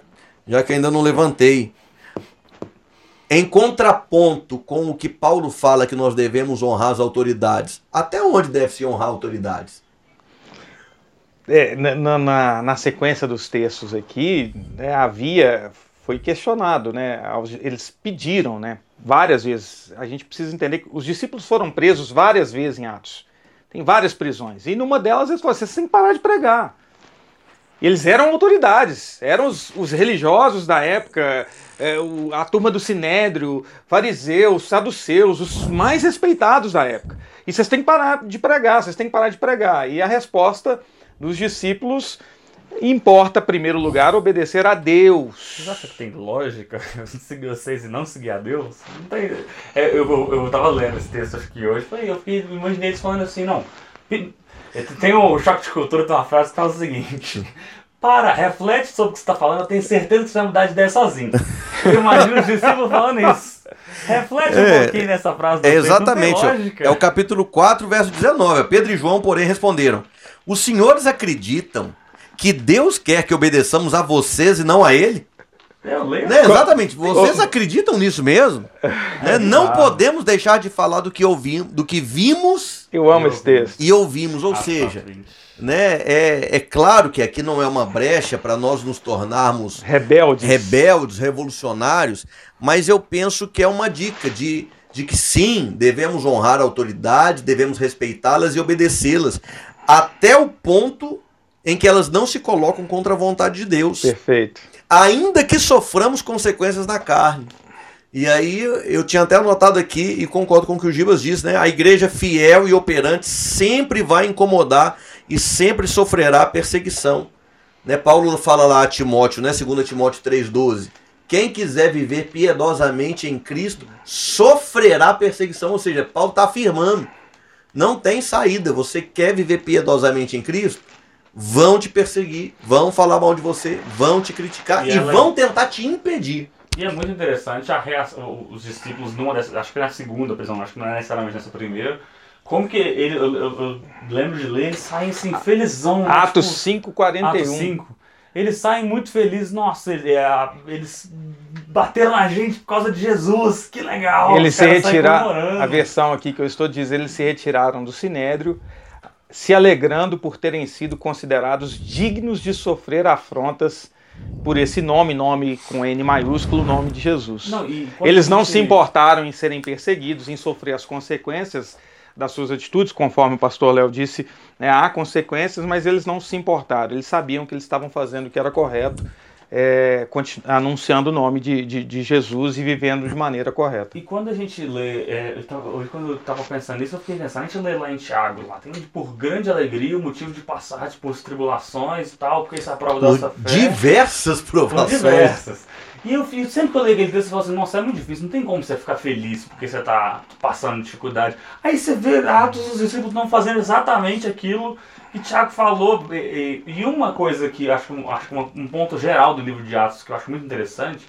já que ainda não levantei. Em contraponto com o que Paulo fala que nós devemos honrar as autoridades, até onde deve se honrar autoridades? É, na, na, na, sequência dos textos aqui, né, havia foi questionado, né? Eles pediram, né? Várias vezes. A gente precisa entender que os discípulos foram presos várias vezes em Atos. Tem várias prisões. E numa delas eles falaram: que parar de pregar. Eles eram autoridades, eram os, os religiosos da época, é, o, a turma do Sinédrio, fariseus, saduceus, os mais respeitados da época. E vocês têm que parar de pregar, vocês têm que parar de pregar. E a resposta dos discípulos importa, em primeiro lugar, obedecer a Deus. Você acha que tem lógica seguir vocês e não seguir a Deus? Não tem. É, eu, eu, eu tava lendo esse texto aqui hoje, eu fiquei, imaginei eles falando assim, não. Tem o choque de cultura, tem uma frase que fala o seguinte. Para, reflete sobre o que você está falando, eu tenho certeza que você vai mudar de ideia sozinho. Eu imagino os discípulos falando isso. Reflete é, um pouquinho nessa frase. É exatamente. É o capítulo 4, verso 19. Pedro e João, porém, responderam: Os senhores acreditam que Deus quer que obedeçamos a vocês e não a Ele? Eu lembro. Né? Exatamente. Vocês acreditam nisso mesmo? né? Não podemos deixar de falar do que ouvimos, do que vimos. Eu amo esse texto. E ouvimos, ou ah, seja, tá, né? É, é claro que aqui não é uma brecha para nós nos tornarmos rebeldes, rebeldes, revolucionários, mas eu penso que é uma dica de de que sim, devemos honrar a autoridade, devemos respeitá-las e obedecê-las, até o ponto em que elas não se colocam contra a vontade de Deus. Perfeito. Ainda que soframos consequências na carne. E aí eu tinha até anotado aqui e concordo com o que o Gibas disse, né? A igreja fiel e operante sempre vai incomodar e sempre sofrerá perseguição. Né? Paulo fala lá a Timóteo, né? 2 Timóteo 3,12. Quem quiser viver piedosamente em Cristo sofrerá perseguição. Ou seja, Paulo está afirmando: não tem saída. Você quer viver piedosamente em Cristo? Vão te perseguir, vão falar mal de você, vão te criticar e, e vão é... tentar te impedir. E é muito interessante a reação, os discípulos, numa dessas, acho que na segunda prisão, acho que não é necessariamente nessa primeira, como que ele, eu, eu, eu lembro de ler, eles saem assim, felizão. Atos tipo, 5,41. Atos 5. Eles saem muito felizes, nossa, é, eles bateram na gente por causa de Jesus, que legal. Eles se retiraram, a versão aqui que eu estou dizendo, eles se retiraram do Sinédrio se alegrando por terem sido considerados dignos de sofrer afrontas por esse nome, nome com N maiúsculo, nome de Jesus. Não, Eles não se importaram em serem perseguidos, em sofrer as consequências das suas atitudes, conforme o pastor Léo disse, né, há consequências, mas eles não se importaram, eles sabiam que eles estavam fazendo o que era correto é, anunciando o nome de, de, de, Jesus e vivendo de maneira correta. E quando a gente lê, é, eu tava, hoje quando eu estava pensando nisso, eu fiquei pensando, a gente lê lá em Tiago, lá tem por grande alegria o motivo de passar por tipo, tribulações e tal, porque isso é a prova da nossa fé. Diversas provações. Diversas. E eu, eu sempre que eu leio aquele texto, eu falo assim, nossa, é muito difícil, não tem como você ficar feliz porque você está passando dificuldade. Aí você vê Atos, os discípulos não fazendo exatamente aquilo que Tiago falou, e, e, uma coisa que acho, acho um ponto geral do livro de Atos que eu acho muito interessante,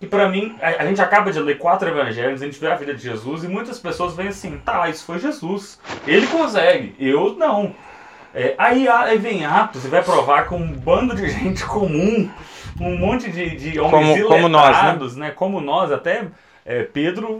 que para mim, a, a, gente acaba de ler quatro evangelhos, a gente vê a vida de Jesus e muitas pessoas veem assim, tá, isso foi Jesus, ele consegue, eu não. É, aí, aí vem Atos e vai provar com um bando de gente comum, um monte de, de homens como, como nós, né? né? Como nós, até é, Pedro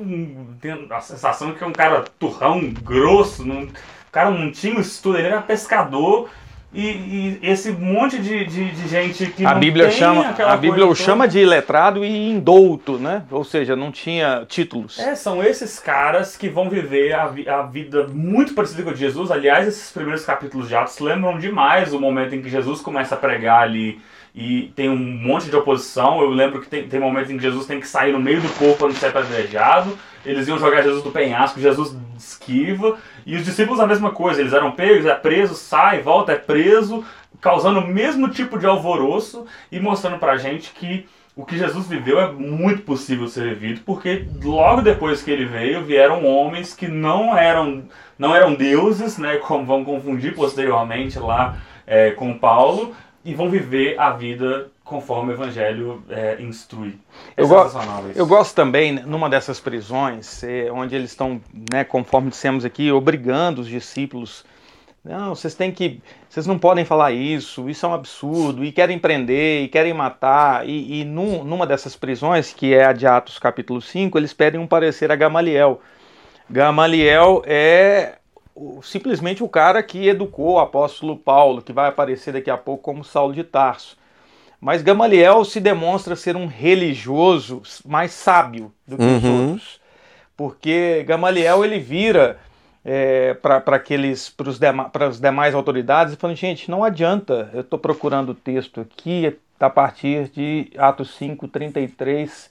tem a sensação que é um cara turrão, grosso, não cara não tinha estudo, ele era pescador. E, e esse monte de, de, de, gente que a Bíblia chama A Bíblia o chama de letrado e indouto, né? Ou seja, não tinha títulos. É, são esses caras que vão viver a, a vida muito parecida com a de Jesus. Aliás, esses primeiros capítulos de Atos lembram demais o momento em que Jesus começa a pregar ali e tem um monte de oposição. Eu lembro que tem, tem momentos em que Jesus tem que sair no meio do povo para não ser apedrejado. Eles iam jogar Jesus do penhasco, Jesus esquiva. E os discípulos a mesma coisa, eles eram pegos, é preso, sai, volta, é preso, causando o mesmo tipo de alvoroço e mostrando pra gente que o que Jesus viveu é muito possível ser vivido, porque logo depois que ele veio, vieram homens que não eram, não eram deuses, né, como vão confundir posteriormente lá é, com Paulo, e vão viver a vida conforme o Evangelho é, instrui. É eu, go eu gosto também, numa dessas prisões, é, onde eles estão, né, conforme dissemos aqui, obrigando os discípulos. Não, vocês têm que. Vocês não podem falar isso, isso é um absurdo, e querem prender, e querem matar. E, e num, numa dessas prisões, que é a de Atos capítulo 5, eles pedem um parecer a Gamaliel. Gamaliel é simplesmente o cara que educou o apóstolo Paulo, que vai aparecer daqui a pouco como Saulo de Tarso. Mas Gamaliel se demonstra ser um religioso mais sábio do que os Uhum. outros. Porque Gamaliel ele vira é, para aqueles para os dema, demais autoridades e falando, gente, não adianta, eu estou procurando o texto aqui a partir de Atos 5, 33,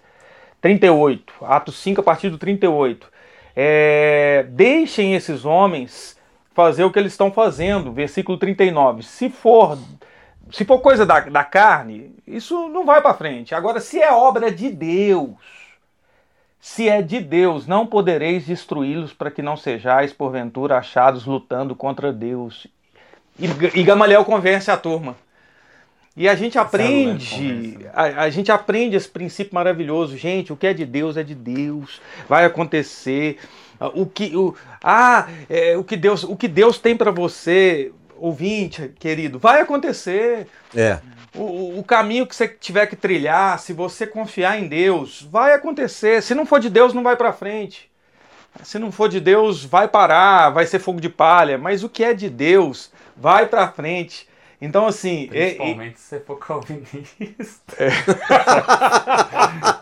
38. Atos 5 a partir do 38. É, deixem esses homens fazer o que eles estão fazendo. Versículo 39. Se for, se for coisa da, da carne, isso não vai para frente. Agora, se é obra de Deus, se é de Deus, não podereis destruí-los para que não sejais, porventura, achados lutando contra Deus. E, e Gamaliel convence a turma. E a gente aprende, a, a, gente aprende esse princípio maravilhoso. Gente, o que é de Deus é de Deus, vai acontecer. O que, o, ah, é, o que Deus, o que Deus tem para você, ouvinte, querido, vai acontecer. É. O, o, caminho que você tiver que trilhar, se você confiar em Deus, vai acontecer. Se não for de Deus, não vai para frente. Se não for de Deus, vai parar, vai ser fogo de palha. Mas o que é de Deus, vai para frente. Então, assim. Principalmente se você for calvinista. É.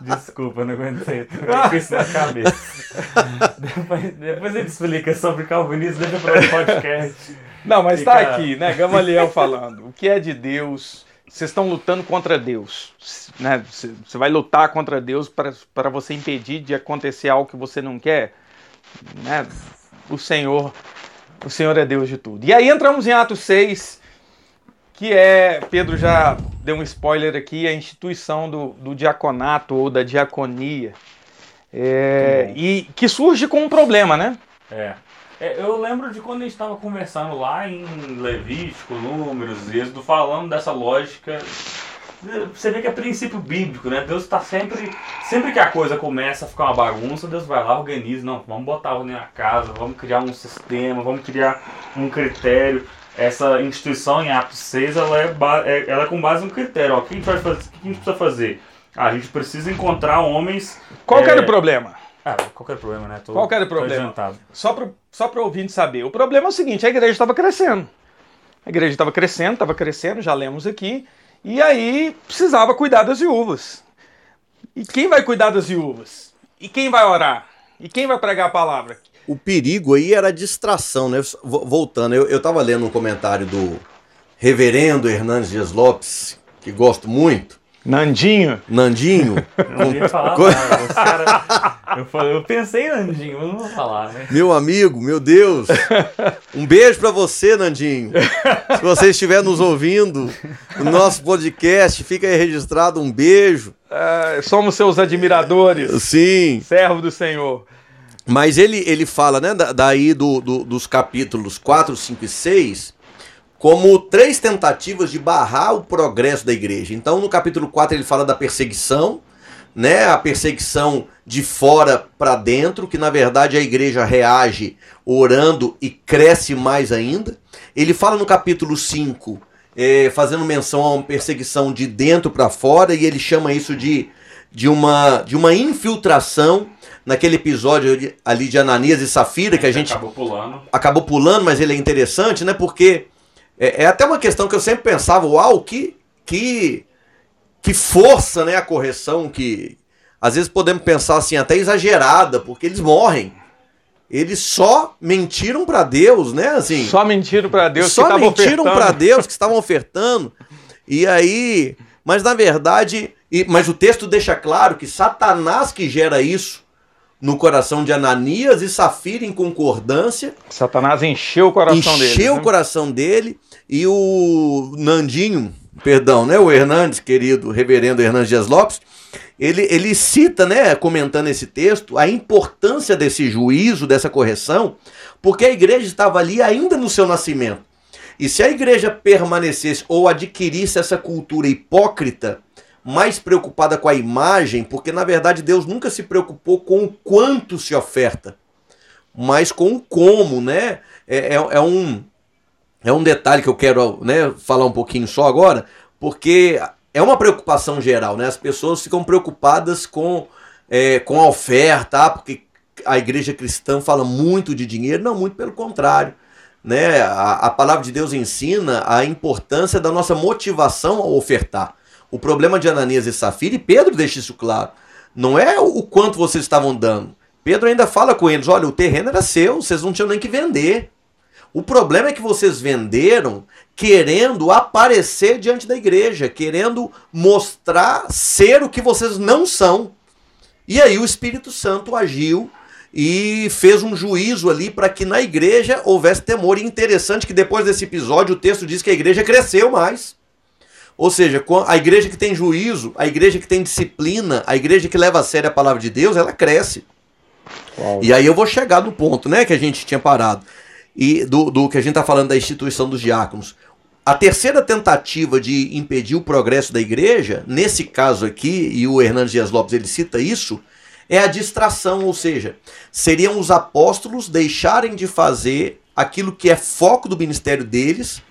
Desculpa, não aguentei. Tô com isso na cabeça. depois, depois ele explica sobre calvinismo, deixa para o podcast. Não, mas Fica... tá aqui, né? Gamaliel falando. O que é de Deus? Vocês estão lutando contra Deus. Né? Você vai lutar contra Deus para você impedir de acontecer algo que você não quer. Né? O Senhor. O Senhor é Deus de tudo. E aí entramos em Atos 6 que é, Pedro já deu um spoiler aqui, a instituição do, do diaconato ou da diaconia. É, e que surge com um problema, né? É. é. Eu lembro de quando a gente estava conversando lá em Levítico, Números, Êxodo, falando dessa lógica. Você vê que é princípio bíblico, né? Deus está sempre. Sempre que a coisa começa a ficar uma bagunça, Deus vai lá, organiza. Não, vamos botar ordem na casa, vamos criar um sistema, vamos criar um critério essa instituição em Atos 6, ela é, ela é com base no critério. Ó, o que a gente vai fazer? O que a gente precisa fazer? Ah, a gente precisa encontrar homens. Qual é... era o problema? Ah, qual era o problema, né? Tô, qual era o problema? Só para só o ouvinte saber. O problema é o seguinte: a igreja estava crescendo. A igreja estava crescendo, estava crescendo, já lemos aqui. E aí precisava cuidar das viúvas. E quem vai cuidar das viúvas? E quem vai orar? E quem vai pregar a palavra? o perigo aí era a distração, né? Voltando, eu, eu tava lendo um comentário do reverendo Hernandes Dias Lopes, que gosto muito. Nandinho. Nandinho. Eu não ia falar. Cara, eu, falei, eu pensei em Nandinho, mas não vou falar, né? Meu amigo, meu Deus. Um beijo para você, Nandinho. Se você estiver nos ouvindo, o nosso podcast, fica aí registrado um beijo. É, somos seus admiradores. Sim. Servo do Senhor. Mas ele, ele fala, né, daí do, do, dos capítulos 4, 5 e 6, como três tentativas de barrar o progresso da igreja. Então, no capítulo 4, ele fala da perseguição, né, a perseguição de fora para dentro, que na verdade a igreja reage orando e cresce mais ainda. Ele fala no capítulo 5, é, fazendo menção a uma perseguição de dentro para fora, e ele chama isso de, de, uma, de uma infiltração naquele episódio ali de Ananias e Safira, que a gente acabou pulando. Acabou pulando, mas ele é interessante, né? Porque é, é até uma questão que eu sempre pensava, uau, que, que, que força, né? A correção que às vezes podemos pensar assim, até exagerada, porque eles morrem. Eles só mentiram para Deus, né? Assim, só mentiram para Deus. Só mentiram para Deus que estavam ofertando. E aí, mas na verdade, e, mas o texto deixa claro que Satanás que gera isso no coração de Ananias e Safira em concordância. Satanás encheu o coração encheu dele. Encheu o né? coração dele e o Nandinho, perdão, né, o Hernandes, querido reverendo Hernandes Dias Lopes, ele, ele cita, né, comentando esse texto, a importância desse juízo, dessa correção, porque a igreja estava ali ainda no seu nascimento. E se a igreja permanecesse ou adquirisse essa cultura hipócrita, mais preocupada com a imagem, porque na verdade Deus nunca se preocupou com o quanto se oferta, mas com o como, né? É, é, é um, é um detalhe que eu quero né, falar um pouquinho só agora, porque é uma preocupação geral, né? As pessoas ficam preocupadas com, é, com a oferta, ah, porque a igreja cristã fala muito de dinheiro, não, muito pelo contrário. Né? A, a palavra de Deus ensina a importância da nossa motivação ao ofertar. O problema de Ananias e Safira, e Pedro deixa isso claro, não é o quanto vocês estavam dando. Pedro ainda fala com eles: olha, o terreno era seu, vocês não tinham nem que vender. O problema é que vocês venderam querendo aparecer diante da igreja, querendo mostrar ser o que vocês não são. E aí o Espírito Santo agiu e fez um juízo ali para que na igreja houvesse temor. E interessante que depois desse episódio o texto diz que a igreja cresceu mais. Ou seja, a igreja que tem juízo, a igreja que tem disciplina, a igreja que leva a sério a palavra de Deus, ela cresce. Uau. E aí eu vou chegar no ponto, né, que a gente tinha parado. E do, do que a gente está falando da instituição dos diáconos. A terceira tentativa de impedir o progresso da igreja, nesse caso aqui, e o Hernandes Dias Lopes ele cita isso, é a distração, ou seja, seriam os apóstolos deixarem de fazer aquilo que é foco do ministério deles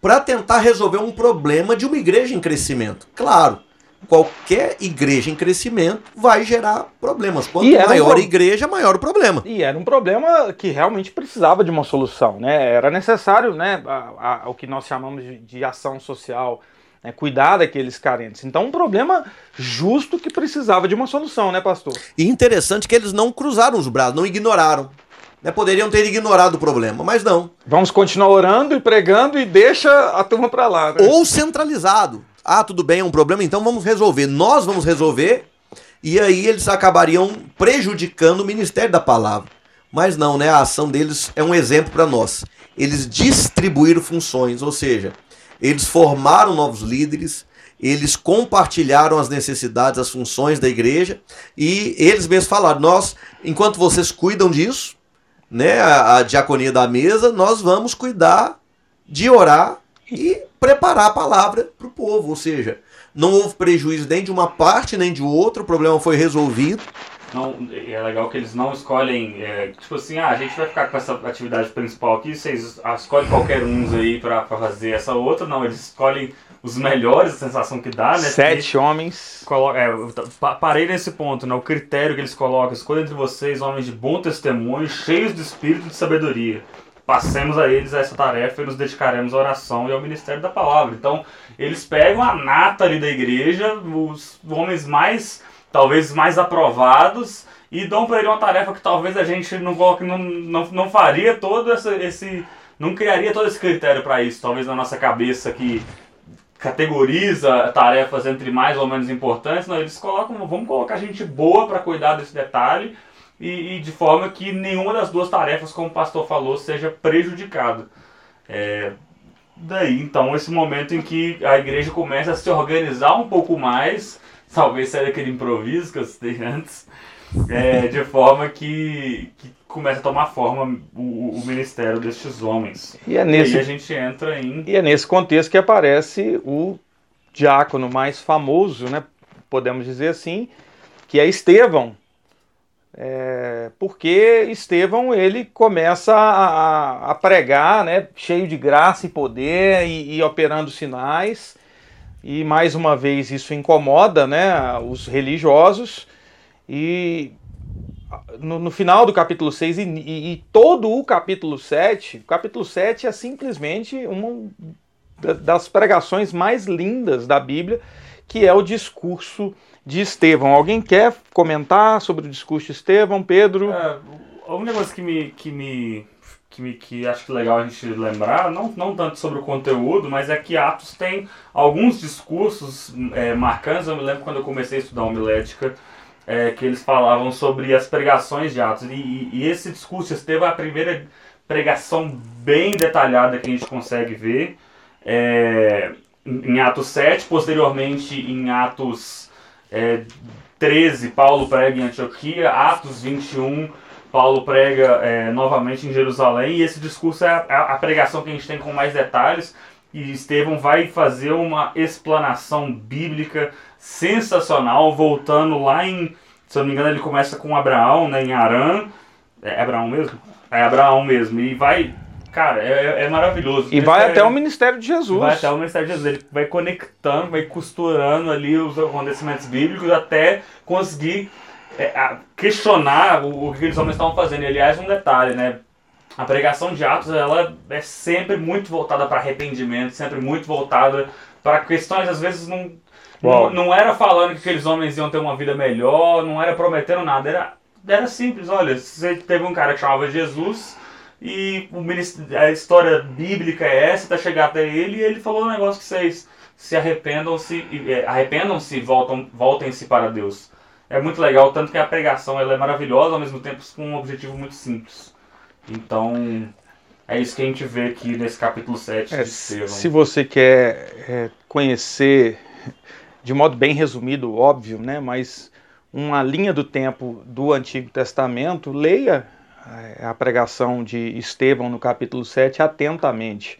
para tentar resolver um problema de uma igreja em crescimento. Claro, qualquer igreja em crescimento vai gerar problemas. Quanto maior um a igreja, maior o problema. E era um problema que realmente precisava de uma solução, né? Era necessário, né, a, a, o que nós chamamos de, de ação social, né, cuidar daqueles carentes. Então, um problema justo que precisava de uma solução, né, pastor? E interessante que eles não cruzaram os braços, não ignoraram. Né, poderiam ter ignorado o problema, mas não. Vamos continuar orando e pregando e deixa a turma para lá. Né? Ou centralizado. Ah, tudo bem, é um problema, então vamos resolver. Nós vamos resolver. E aí eles acabariam prejudicando o ministério da palavra. Mas não, né? A ação deles é um exemplo para nós. Eles distribuíram funções, ou seja, eles formaram novos líderes, eles compartilharam as necessidades, as funções da igreja e eles mesmos falaram: nós, enquanto vocês cuidam disso, né, a, a diaconia da mesa, nós vamos cuidar de orar e preparar a palavra para o povo. Ou seja, não houve prejuízo nem de uma parte nem de outra, o problema foi resolvido. Não, é legal que eles não escolhem, é, tipo assim, ah, a gente vai ficar com essa atividade principal aqui, vocês escolhem qualquer uns aí para fazer essa outra. Não, eles escolhem os melhores, a sensação que dá, né? Sete homens. Coloca, é, parei nesse ponto, né? O critério que eles colocam, escolha entre vocês homens de bom testemunho, cheios de espírito e de sabedoria passemos a eles essa tarefa e nos dedicaremos à oração e ao ministério da palavra. Então, eles pegam a nata ali da igreja, os homens mais, talvez mais aprovados, e dão para ele uma tarefa que talvez a gente não, não, não, não faria todo esse, não criaria todo esse critério para isso, talvez na nossa cabeça que categoriza tarefas entre mais ou menos importantes, não, eles colocam, vamos colocar gente boa para cuidar desse detalhe e, e, de forma que nenhuma das duas tarefas, como o pastor falou, seja prejudicada. É, daí, então, esse momento em que a igreja começa a se organizar um pouco mais, talvez seja aquele improviso que eu citei antes, é, de forma que, que começa a tomar forma o, o, ministério destes homens. E, é nesse, e aí a gente entra em. E é nesse contexto que aparece o diácono mais famoso, né, podemos dizer assim, que é Estevão, é, porque Estevão ele começa a, a, pregar, né, cheio de graça e poder e, e, operando sinais, e mais uma vez isso incomoda né, os religiosos, e no, no final do capítulo 6 e, e, e, todo o capítulo 7, o capítulo 7 é simplesmente uma das pregações mais lindas da Bíblia, que é o discurso de Estevão. Alguém quer comentar sobre o discurso de Estevão, Pedro? É, um negócio que me, que me que, me, que acho que é legal a gente lembrar, não, não tanto sobre o conteúdo, mas é que Atos tem alguns discursos é, marcantes. Eu me lembro quando eu comecei a estudar homilética, é, que eles falavam sobre as pregações de Atos. E, e, esse discurso, é a primeira pregação bem detalhada que a gente consegue ver. É, em Atos 7, posteriormente em Atos é, 13, Paulo prega em Antioquia, Atos 21, Paulo prega é, novamente em Jerusalém, e esse discurso é a, a, pregação que a gente tem com mais detalhes, e Estevão vai fazer uma explanação bíblica sensacional, voltando lá em, se eu não me engano, ele começa com Abraão, né, em Arã, é Abraão mesmo? É Abraão mesmo, e vai Cara, é, é maravilhoso. E vai até o ministério de Jesus. Vai até o ministério de Jesus. Ele vai conectando, vai costurando ali os acontecimentos bíblicos até conseguir é, questionar o, o que eles homens estavam fazendo. E, aliás, um detalhe, né? A pregação de Atos ela é sempre muito voltada para arrependimento, sempre muito voltada para questões, às vezes, não Não, não, era falando que aqueles homens iam ter uma vida melhor, não era prometendo nada, era, era simples. Olha, você teve um cara que chamava Jesus e o, a história bíblica é essa, tá chegar até ele e ele falou um negócio que vocês se arrependam-se, é, arrependam-se e voltam, voltem-se para Deus. É muito legal, tanto que a pregação ela é maravilhosa, ao mesmo tempo com um objetivo muito simples. Então, é isso que a gente vê aqui nesse capítulo 7 é. Se você quer é, conhecer, de modo bem resumido, óbvio, né, mas uma linha do tempo do Antigo Testamento, leia a pregação de Estevão no capítulo 7 atentamente.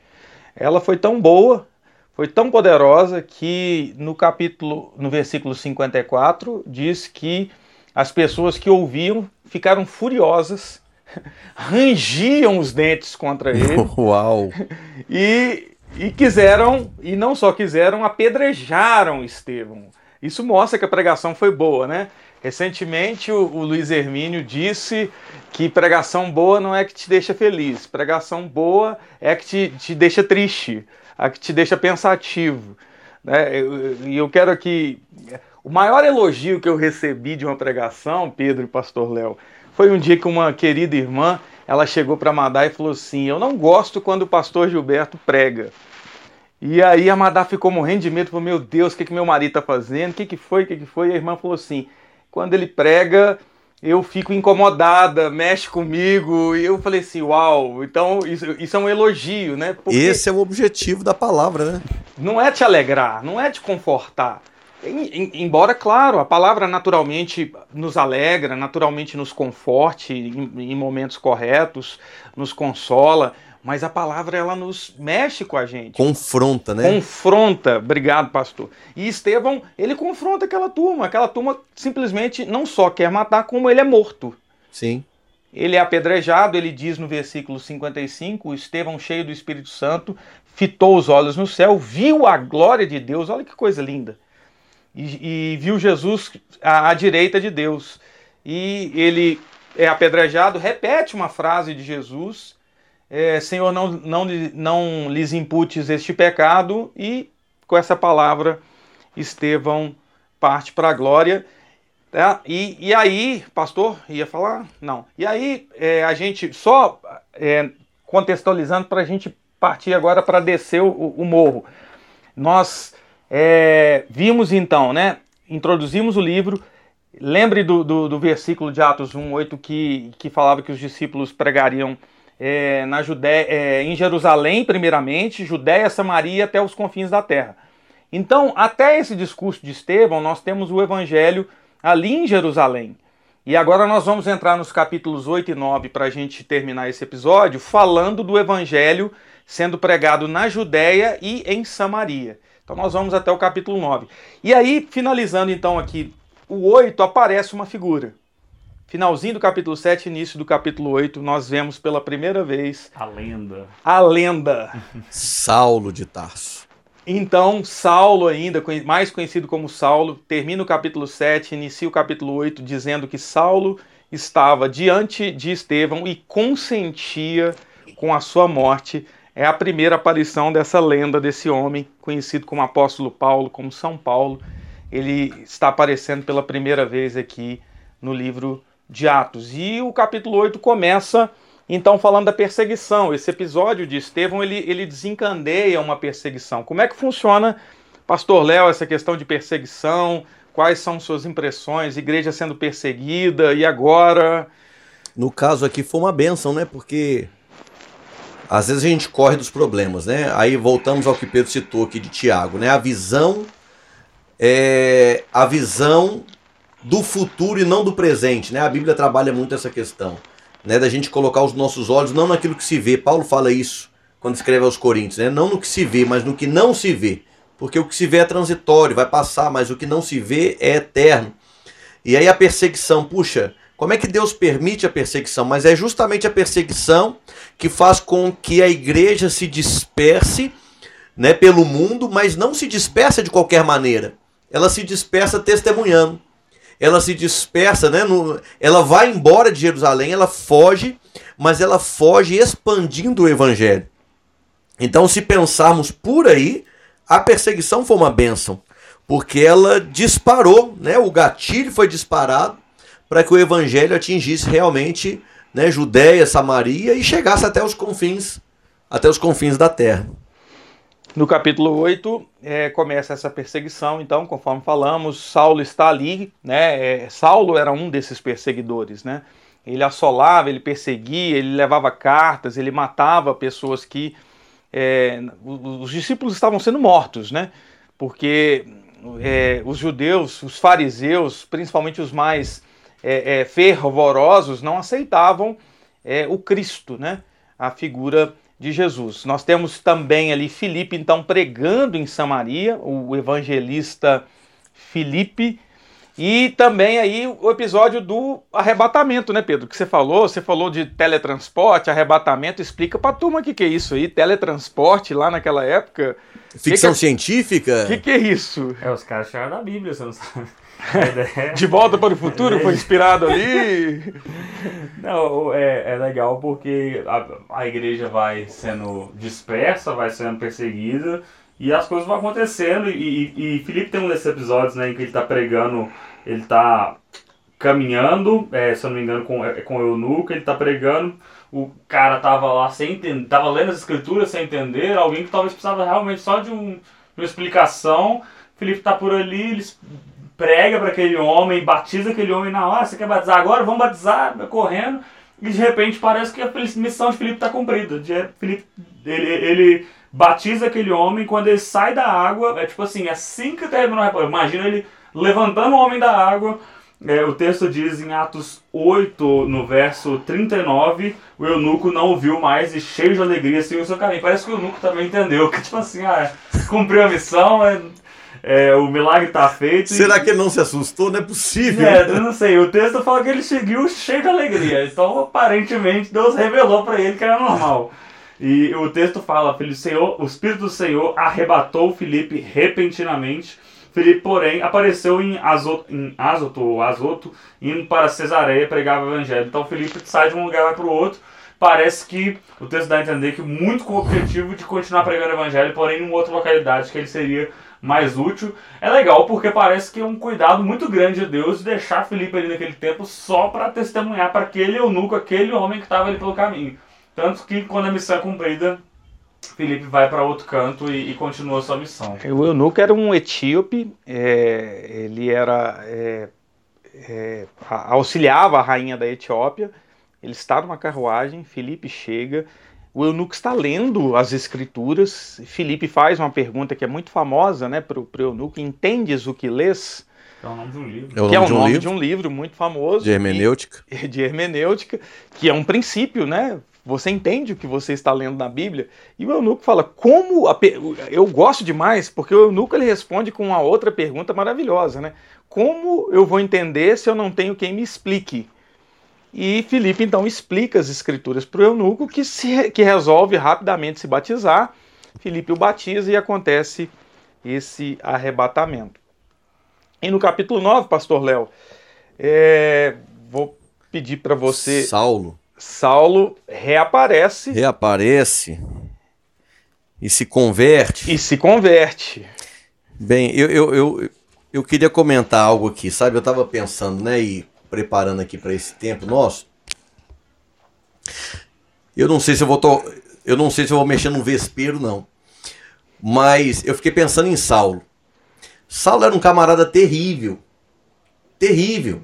Ela foi tão boa, foi tão poderosa que no capítulo, no versículo 54, diz que as pessoas que ouviam ficaram furiosas, rangiam os dentes contra ele. Uau! E, e quiseram, e não só quiseram, apedrejaram Estevão. Isso mostra que a pregação foi boa, né? Recentemente, o, o, Luiz Hermínio disse que pregação boa não é que te deixa feliz, pregação boa é que te, te deixa triste, a que te deixa pensativo. Né? E eu, eu quero aqui. O maior elogio que eu recebi de uma pregação, Pedro e Pastor Léo, foi um dia que uma querida irmã ela chegou para Madá e falou assim: Eu não gosto quando o pastor Gilberto prega. E aí a Madá ficou morrendo de medo, falou: Meu Deus, o que, que meu marido está fazendo? O que, que foi? O que, que foi? E a irmã falou assim: quando ele prega, eu fico incomodada, mexe comigo. E eu falei assim, uau, então isso, isso é um elogio, né? Porque Esse é o objetivo da palavra, né? Não é te alegrar, não é te confortar. Embora, claro, a palavra naturalmente nos alegra, naturalmente nos conforte em, em momentos corretos, nos consola, mas a palavra ela nos mexe com a gente. Confronta, né? Confronta, obrigado, pastor. E Estevão, ele confronta aquela turma. Aquela turma simplesmente não só quer matar, como ele é morto. Sim. Ele é apedrejado, ele diz no versículo 55, Estevão, cheio do Espírito Santo, fitou os olhos no céu, viu a glória de Deus, olha que coisa linda. E, e viu Jesus à, à direita de Deus. E ele é apedrejado, repete uma frase de Jesus é, Senhor, não, não, não lhes imputes este pecado, e com essa palavra Estevão parte para a glória. Tá? E, e aí, pastor, ia falar? Não. E aí, é, a gente, só é, contextualizando para a gente partir agora para descer o, o, morro. Nós é, vimos então, né? Introduzimos o livro. Lembre do, do, do versículo de Atos 1,8 que, que falava que os discípulos pregariam é, na Judéia, é, em Jerusalém, primeiramente, Judéia, Samaria até os confins da terra. Então, até esse discurso de Estevão, nós temos o evangelho ali em Jerusalém. E agora nós vamos entrar nos capítulos 8 e 9 para a gente terminar esse episódio, falando do evangelho sendo pregado na Judéia e em Samaria. Então nós vamos até o capítulo 9. E aí, finalizando então aqui o 8, aparece uma figura. Finalzinho do capítulo 7, início do capítulo 8, nós vemos pela primeira vez a lenda. A lenda. Saulo de Tarso. Então, Saulo, ainda mais conhecido como Saulo, termina o capítulo 7, inicia o capítulo 8, dizendo que Saulo estava diante de Estevão e consentia com a sua morte. É a primeira aparição dessa lenda desse homem, conhecido como apóstolo Paulo, como São Paulo. Ele está aparecendo pela primeira vez aqui no livro de Atos. E o capítulo 8 começa então falando da perseguição. Esse episódio de Estevão, ele, ele desencandeia uma perseguição. Como é que funciona, pastor Léo, essa questão de perseguição? Quais são suas impressões? Igreja sendo perseguida e agora? No caso aqui foi uma benção, né? Porque às vezes a gente corre dos problemas, né? Aí voltamos ao que Pedro citou aqui de Tiago, né? A visão é a visão do futuro e não do presente, né? A Bíblia trabalha muito essa questão, né? Da gente colocar os nossos olhos não naquilo que se vê. Paulo fala isso quando escreve aos Coríntios, né? Não no que se vê, mas no que não se vê. Porque o que se vê é transitório, vai passar, mas o que não se vê é eterno. E aí a perseguição, puxa, como é que Deus permite a perseguição? Mas é justamente a perseguição que faz com que a igreja se disperse né, pelo mundo, mas não se dispersa de qualquer maneira. Ela se dispersa testemunhando ela se dispersa, né? No, ela vai embora de Jerusalém, ela foge, mas ela foge expandindo o evangelho. Então, se pensarmos por aí, a perseguição foi uma bênção, porque ela disparou, né? O gatilho foi disparado para que o evangelho atingisse realmente, né, Judéia, Samaria e chegasse até os confins, até os confins da terra. No capítulo 8, é, começa essa perseguição, então, conforme falamos, Saulo está ali, né? É, Saulo era um desses perseguidores, né? Ele assolava, ele perseguia, ele levava cartas, ele matava pessoas que. É, os discípulos estavam sendo mortos, né? Porque é, os judeus, os fariseus, principalmente os mais é, é, fervorosos, não aceitavam o Cristo, né? A figura de Jesus. Nós temos também ali Filipe, então, pregando em Samaria, o evangelista Filipe, e também aí o episódio do arrebatamento, né, Pedro? Que você falou, você falou de teletransporte, arrebatamento, explica pra turma o que, que é isso aí, teletransporte lá naquela época. Ficção que que é... científica? O que, que é isso? É, os caras chegaram da Bíblia, você não sabe. De volta para o futuro foi inspirado ali. Não, é, é legal porque a, a igreja vai sendo dispersa, vai sendo perseguida e as coisas vão acontecendo. E, e, e Felipe tem um desses episódios né, em que ele está pregando, ele está caminhando, é, se eu não me engano, com, é, com o eunuco, ele está pregando. O cara tava lá sem entender, tava lendo as escrituras sem entender, alguém que talvez precisava realmente só de, um, de uma explicação. Felipe tá por ali, eles prega para aquele homem, batiza aquele homem na hora, você quer batizar agora? Vamos batizar, correndo. E de repente parece que a missão de Felipe está cumprida. De, ele, ele batiza aquele homem, quando ele sai da água, é tipo assim, assim que terminou a imagina ele levantando o homem da água. É, o texto diz em Atos 8, no verso 39, o eunuco não ouviu mais e cheio de alegria seguiu o seu caminho. Parece que o eunuco também entendeu que, tipo assim, ah, cumpriu a missão, é, o milagre está feito. Será e... que ele não se assustou? Não é possível. É, eu não sei. O texto fala que ele seguiu cheio de alegria. Então, aparentemente, Deus revelou para ele que era normal. E o texto fala: o, Senhor, o Espírito do Senhor arrebatou Felipe repentinamente. Felipe, porém, apareceu em Azoto, em Azoto, ou Azoto, indo para Cesareia pregar o evangelho. Então, Felipe sai de um lugar para o outro. Parece que o texto dá a entender que muito com o objetivo de continuar pregando o evangelho, porém em outra localidade que ele seria mais útil. É legal porque parece que é um cuidado muito grande de Deus de deixar Felipe ali naquele tempo só para testemunhar para aquele eunuco, aquele homem que estava ali pelo caminho. Tanto que quando a missão é cumprida, Felipe vai para outro canto e, e, continua sua missão. O eunuco era um etíope, é, ele era é, é, auxiliava a rainha da Etiópia. Ele está numa carruagem, Felipe chega, o eunuco está lendo as escrituras. Felipe faz uma pergunta que é muito famosa né, para o eunuco: Entendes o que lês? É o nome de um livro. É o nome, é o de, um nome livro, de um livro muito famoso. De hermenêutica. E, de hermenêutica, que é um princípio, né? Você entende o que você está lendo na Bíblia? E o eunuco fala, como... A, eu gosto demais, porque o eunuco ele responde com uma outra pergunta maravilhosa, né? Como eu vou entender se eu não tenho quem me explique? E Filipe então explica as escrituras para o eunuco, que, se, que resolve rapidamente se batizar. Filipe o batiza e acontece esse arrebatamento. E no capítulo 9, pastor Léo, é, vou pedir para você. Saulo. Saulo reaparece. Reaparece. E se converte. E se converte. Bem, eu, eu, eu, eu queria comentar algo aqui, sabe? Eu estava pensando, né? E preparando aqui para esse tempo nosso. Eu não sei se eu vou to... eu não sei se eu vou mexer no vespeiro não. Mas eu fiquei pensando em Saulo. Saulo era um camarada terrível. Terrível.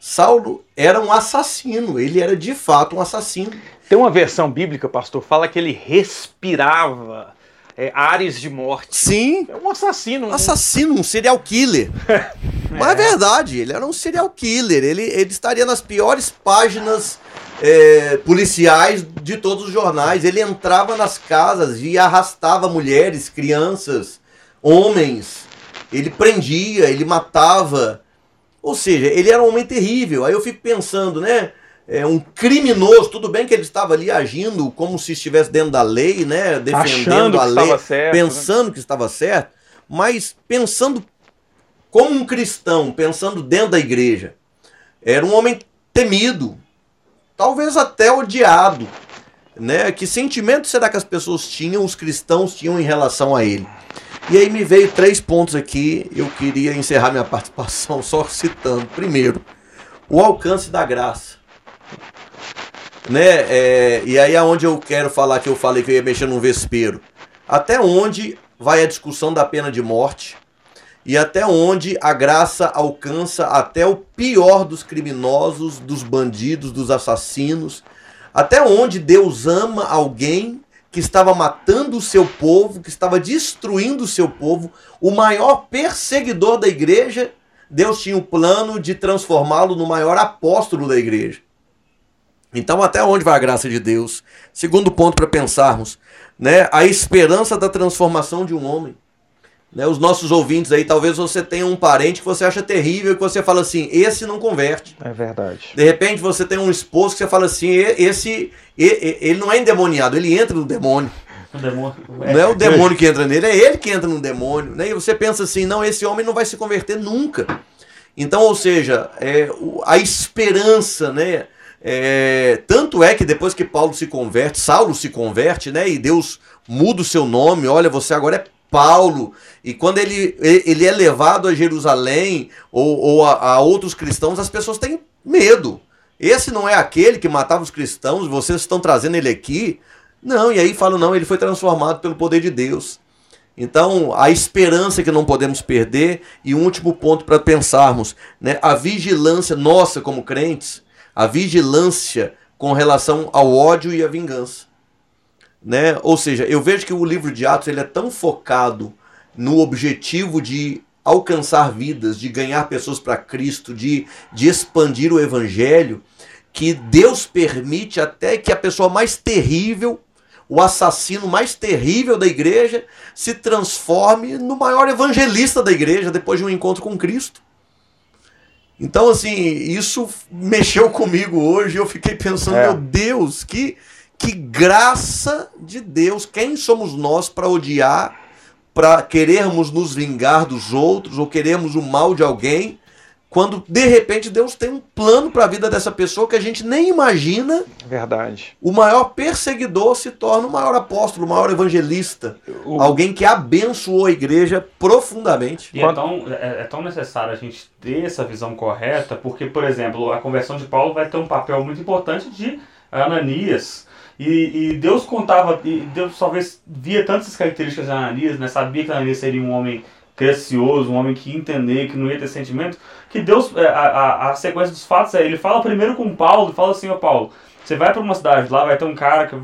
Saulo era um assassino, ele era de fato um assassino. Tem uma versão bíblica, pastor, fala que ele respirava é, ares de morte. Sim. É um assassino. Um assassino, um serial killer. Mas é. é verdade, ele era um serial killer. Ele, ele estaria nas piores páginas é, policiais de todos os jornais. Ele entrava nas casas e arrastava mulheres, crianças, homens. Ele prendia, ele matava. Ou seja, ele era um homem terrível. Aí eu fico pensando, né? É um criminoso, tudo bem que ele estava ali agindo como se estivesse dentro da lei, né? Defendendo a lei, certo, né? pensando né? que estava certo, mas pensando como um cristão, pensando dentro da igreja, era um homem temido, talvez até odiado. Né? Que sentimento será que as pessoas tinham, os cristãos tinham em relação a ele? E aí me veio três pontos aqui, eu queria encerrar minha participação só citando. Primeiro, o alcance da graça. Né? É, e aí é onde eu quero falar que eu falei que eu ia mexer num vespeiro. Até onde vai a discussão da pena de morte e até onde a graça alcança até o pior dos criminosos, dos bandidos, dos assassinos, até onde Deus ama alguém que estava matando o seu povo, que estava destruindo o seu povo, o maior perseguidor da igreja, Deus tinha o plano de transformá-lo no maior apóstolo da igreja. Então, até onde vai a graça de Deus? Segundo ponto para pensarmos, né? A esperança da transformação de um homem. Né, os nossos ouvintes aí, talvez você tenha um parente que você acha terrível e que você fala assim, esse não converte. É verdade. De repente você tem um esposo que você fala assim, esse, ele não é endemoniado, ele entra no demônio. O demônio. Não é o demônio que entra nele, é ele que entra no demônio. Né? E você pensa assim, não, esse homem não vai se converter nunca. Então, ou seja, é, a esperança, né? É, tanto é que depois que Paulo se converte, Saulo se converte, né? E Deus muda o seu nome, olha, você agora é Paulo. E quando ele, ele é levado a Jerusalém ou, ou a, a, outros cristãos, as pessoas têm medo. Esse não é aquele que matava os cristãos, vocês estão trazendo ele aqui. Não, e aí falam, não, ele foi transformado pelo poder de Deus. Então, a esperança que não podemos perder, e um último ponto para pensarmos, né? a vigilância nossa como crentes a vigilância com relação ao ódio e à vingança. Né? Ou seja, eu vejo que o livro de Atos ele é tão focado no objetivo de alcançar vidas, de ganhar pessoas para Cristo, de, de expandir o evangelho, que Deus permite até que a pessoa mais terrível, o assassino mais terrível da igreja, se transforme no maior evangelista da igreja depois de um encontro com Cristo. Então, assim, isso mexeu comigo hoje. Eu fiquei pensando, é. meu Deus, que, que graça de Deus. Quem somos nós para odiar, para querermos nos vingar dos outros ou queremos o mal de alguém? Quando de repente Deus tem um plano para a vida dessa pessoa que a gente nem imagina. Verdade. O maior perseguidor se torna o maior apóstolo, o maior evangelista, o... alguém que abençoou a igreja profundamente. E é, tão, é, é, tão necessário a gente ter essa visão correta, porque, por exemplo, a conversão de Paulo vai ter um papel muito importante de Ananias. E, e Deus contava, e Deus talvez via tantas características de Ananias, né? sabia que Ananias seria um homem precioso, um homem que ia entender, que não ia ter sentimento, que Deus, é, a, a, a sequência dos fatos é, ele fala primeiro com Paulo, fala assim, ó Paulo, você vai para uma cidade, lá vai ter um cara que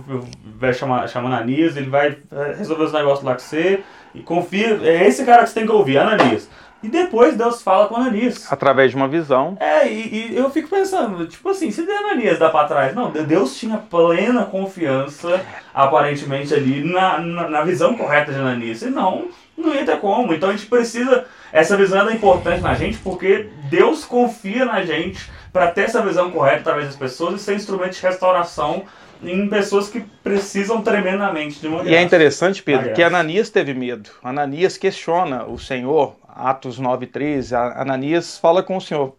vai chamar, chamar Ananias, ele vai é, resolver os negócios lá com você, e confia, é esse cara que você tem que ouvir, Ananias. E depois Deus fala com Ananias. Através de uma visão. É, e, e, eu fico pensando, tipo assim, se Ananias dá para trás. Não, Deus tinha plena confiança, aparentemente, ali na, na, na visão correta de Ananias. Senão, não ia ter como. Então a gente precisa. Essa visão é importante na gente porque Deus confia na gente para ter essa visão correta através das pessoas e ser instrumento de restauração em pessoas que precisam tremendamente de uma graça. E é interessante, Pedro, que Ananias teve medo. Ananias questiona o Senhor, Atos 9:13. Ananias fala com o Senhor: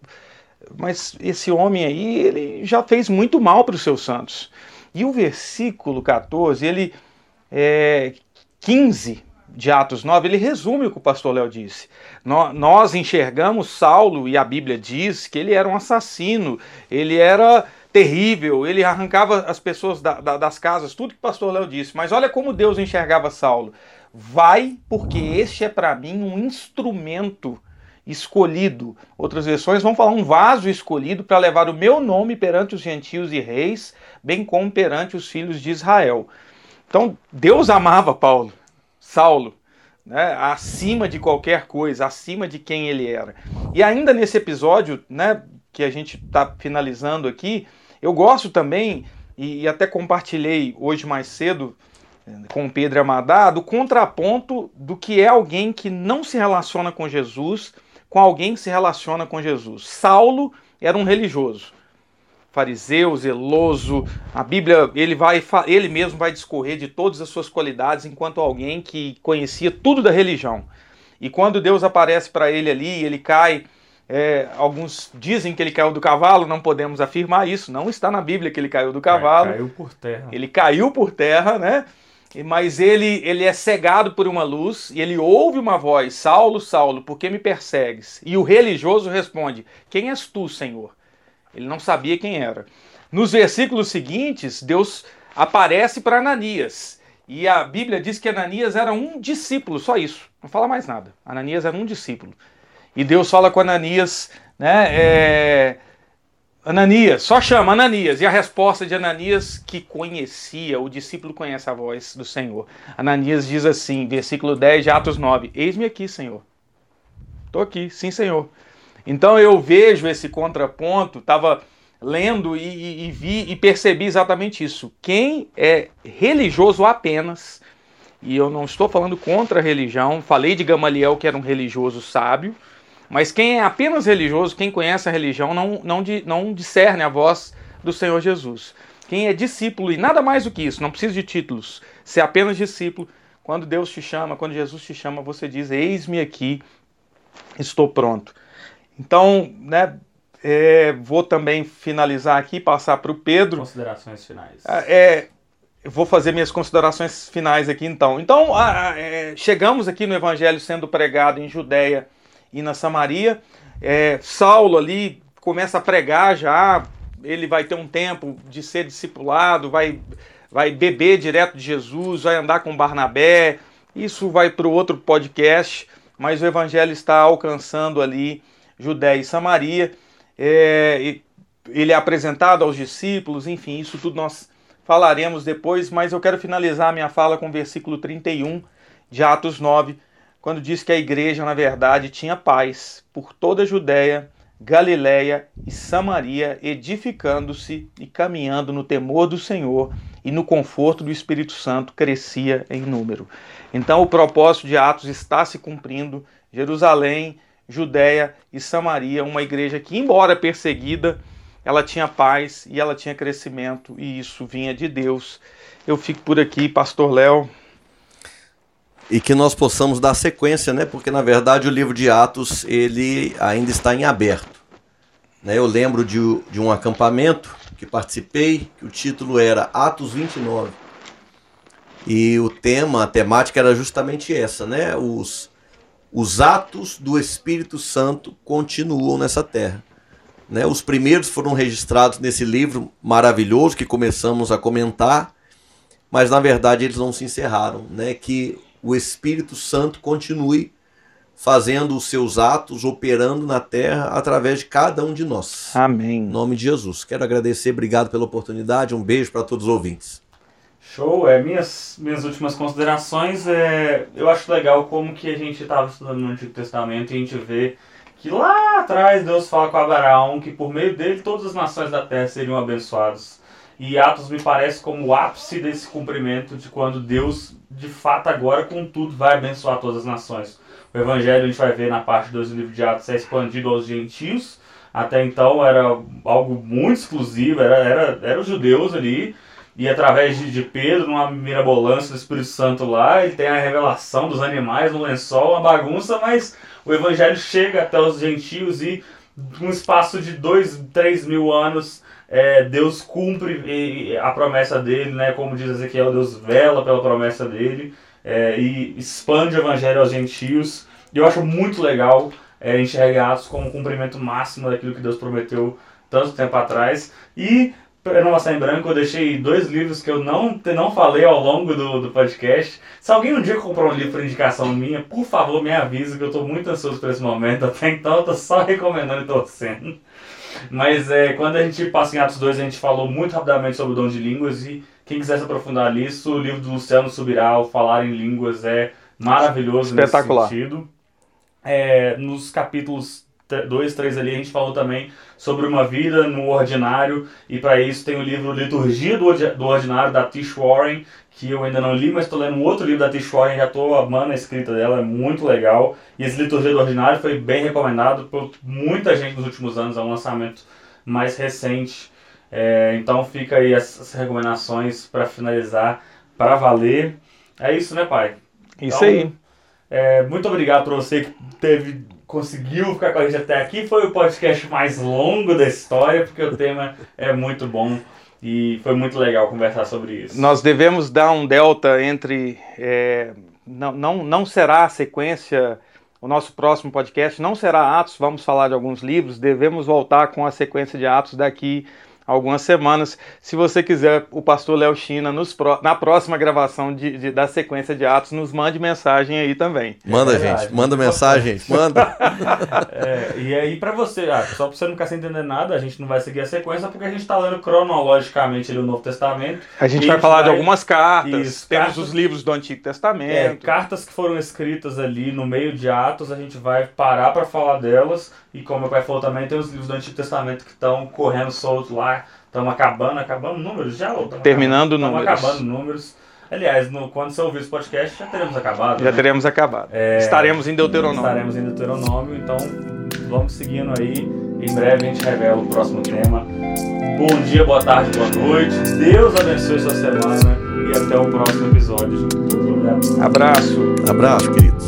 "Mas esse homem aí, ele já fez muito mal para os seus santos". E o versículo 14, ele é 15 de Atos 9, ele resume o que o pastor Léo disse. Nós enxergamos Saulo, e a Bíblia diz que ele era um assassino, ele era terrível, ele arrancava as pessoas da, da, das casas, tudo que o pastor Léo disse. Mas olha como Deus enxergava Saulo. Vai, porque este é para mim um instrumento escolhido. Outras versões vão falar um vaso escolhido para levar o meu nome perante os gentios e reis, bem como perante os filhos de Israel. Então, Deus amava Paulo. Saulo, né, acima de qualquer coisa, acima de quem ele era. E ainda nesse episódio, né, que a gente está finalizando aqui, eu gosto também, e, e, até compartilhei hoje mais cedo eh, com Pedro Amadá, do contraponto do que é alguém que não se relaciona com Jesus com alguém que se relaciona com Jesus. Saulo era um religioso fariseu, zeloso. A Bíblia, ele vai ele mesmo vai discorrer de todas as suas qualidades enquanto alguém que conhecia tudo da religião. E quando Deus aparece para ele ali, ele cai é, alguns dizem que ele caiu do cavalo, não podemos afirmar isso, não está na Bíblia que ele caiu do cavalo. caiu por terra. Ele caiu por terra, né? mas ele, ele é cegado por uma luz e ele ouve uma voz: Saulo, Saulo, por que me persegues? E o religioso responde: Quem és tu, Senhor? Ele não sabia quem era. Nos versículos seguintes, Deus aparece para Ananias. E a Bíblia diz que Ananias era um discípulo, só isso. Não fala mais nada. Ananias era um discípulo. E Deus fala com Ananias, né? É, Ananias, só chama Ananias. E a resposta de Ananias, que conhecia, o discípulo conhece a voz do Senhor. Ananias diz assim, versículo 10 de Atos 9: Eis-me aqui, Senhor. Estou aqui, sim, Senhor. Então eu vejo esse contraponto, estava lendo e, e, e, vi e percebi exatamente isso. Quem é religioso apenas, e eu não estou falando contra a religião, falei de Gamaliel que era um religioso sábio, mas quem é apenas religioso, quem conhece a religião, não, não, não discerne a voz do Senhor Jesus. Quem é discípulo, e nada mais do que isso, não precisa de títulos, ser apenas discípulo, quando Deus te chama, quando Jesus te chama, você diz: Eis-me aqui, estou pronto. Então, né, é, vou também finalizar aqui, passar para o Pedro. Considerações finais. É, vou fazer minhas considerações finais aqui então. Então, é, chegamos aqui no Evangelho sendo pregado em Judéia e na Samaria. É, Saulo ali começa a pregar já, ele vai ter um tempo de ser discipulado, vai, vai beber direto de Jesus, vai andar com Barnabé. Isso vai para o outro podcast, mas o evangelho está alcançando ali Judéia e Samaria. É, ele é apresentado aos discípulos, enfim, isso tudo nós falaremos depois, mas eu quero finalizar minha fala com o versículo 31 de Atos 9, quando diz que a igreja, na verdade, tinha paz por toda a Judéia, Galiléia e Samaria, edificando-se e caminhando no temor do Senhor e no conforto do Espírito Santo, crescia em número. Então, o propósito de Atos está se cumprindo. Jerusalém, Judéia e Samaria, uma igreja que, embora perseguida, ela tinha paz e ela tinha crescimento, e isso vinha de Deus. Eu fico por aqui, Pastor Léo e que nós possamos dar sequência, né? Porque na verdade o livro de Atos ele ainda está em aberto. Né? Eu lembro de, de um acampamento que participei, que o título era Atos 29. E o tema, a temática era justamente essa, né? Os, os atos do Espírito Santo continuam nessa terra. Né? Os primeiros foram registrados nesse livro maravilhoso que começamos a comentar, mas na verdade eles não se encerraram, né? Que o Espírito Santo continue fazendo os seus atos, operando na terra através de cada um de nós. Amém. Em nome de Jesus. Quero agradecer, obrigado pela oportunidade, um beijo para todos os ouvintes. Show, é, minhas, minhas últimas considerações, é, eu acho legal como que a gente estava estudando no Antigo Testamento e a gente vê que lá atrás Deus fala com Abraão que por meio dele todas as nações da terra seriam abençoadas. E Atos me parece como o ápice desse cumprimento de quando Deus, de fato, agora com tudo vai abençoar todas as nações. O evangelho a gente vai ver na parte 2 do livro de Atos é expandido aos gentios. Até então era algo muito exclusivo, era, era, era os judeus ali. E através de, de Pedro, numa mirabolância do Espírito Santo lá, ele tem a revelação dos animais no lençol, uma bagunça, mas o evangelho chega até os gentios e, num espaço de dois, três mil anos, é, Deus cumpre a promessa dele, né? Como diz Ezequiel, Deus vela pela promessa dele é, e expande o evangelho aos gentios. E eu acho muito legal é, enxergar Atos como um cumprimento máximo daquilo que Deus prometeu tanto tempo atrás. E, para não passar em branco, eu deixei dois livros que eu não, não falei ao longo do, do podcast. Se alguém um dia comprar um livro por indicação minha, por favor, me avise que eu estou muito ansioso por esse momento. Até então, eu estou só recomendando e torcendo. Mas é, quando a gente passa em Atos 2, a gente falou muito rapidamente sobre o dom de línguas e quem quiser se aprofundar nisso, o livro do Luciano Subiral, Falar em Línguas, é maravilhoso Espetacular. nesse sentido. É, nos capítulos 2, 3 ali, a gente falou também sobre uma vida no ordinário, e para isso tem o livro Liturgia do Ordinário, da Tish Warren, que eu ainda não li, mas estou lendo um outro livro da Tish Warren, já estou amando a escrita dela, é muito legal. E esse Liturgia do Ordinário foi bem recomendado por muita gente nos últimos anos, é um lançamento mais recente. É, então fica aí essas recomendações para finalizar, para valer. É isso, né, pai? Isso então, aí. É, muito obrigado para você que teve, conseguiu ficar com a gente até aqui. Foi o podcast mais longo da história, porque o tema é muito bom. E foi muito legal conversar sobre isso. Nós devemos dar um delta entre. É, não, não, não será a sequência. O nosso próximo podcast não será Atos, vamos falar de alguns livros, devemos voltar com a sequência de Atos daqui algumas semanas. Se você quiser, o pastor Léo China, nos, na próxima gravação de, de, da sequência de Atos, nos mande mensagem aí também. Manda, é gente, manda mensagem, gente, manda. é, e aí, para você, ah, só para você não ficar sem entender nada, a gente não vai seguir a sequência porque a gente está lendo cronologicamente ali, o Novo Testamento. A gente vai falar vai... de algumas cartas, Isso, temos cartas... os livros do Antigo Testamento. É, cartas que foram escritas ali no meio de Atos, a gente vai parar para falar delas. E como meu pai falou também, tem os livros do Antigo Testamento que estão correndo soltos lá Estamos acabando, acabando números já? Terminando acabando, números. Estamos acabando números. Aliás, no, quando você ouvir esse podcast, já teremos acabado. Já né? teremos acabado. É, estaremos em Deuteronômio. Estaremos em Deuteronômio, então vamos seguindo aí. Em breve a gente revela o próximo tema. Bom dia, boa tarde, boa noite. Deus abençoe sua semana e até o próximo episódio. Abraço. Abraço, queridos.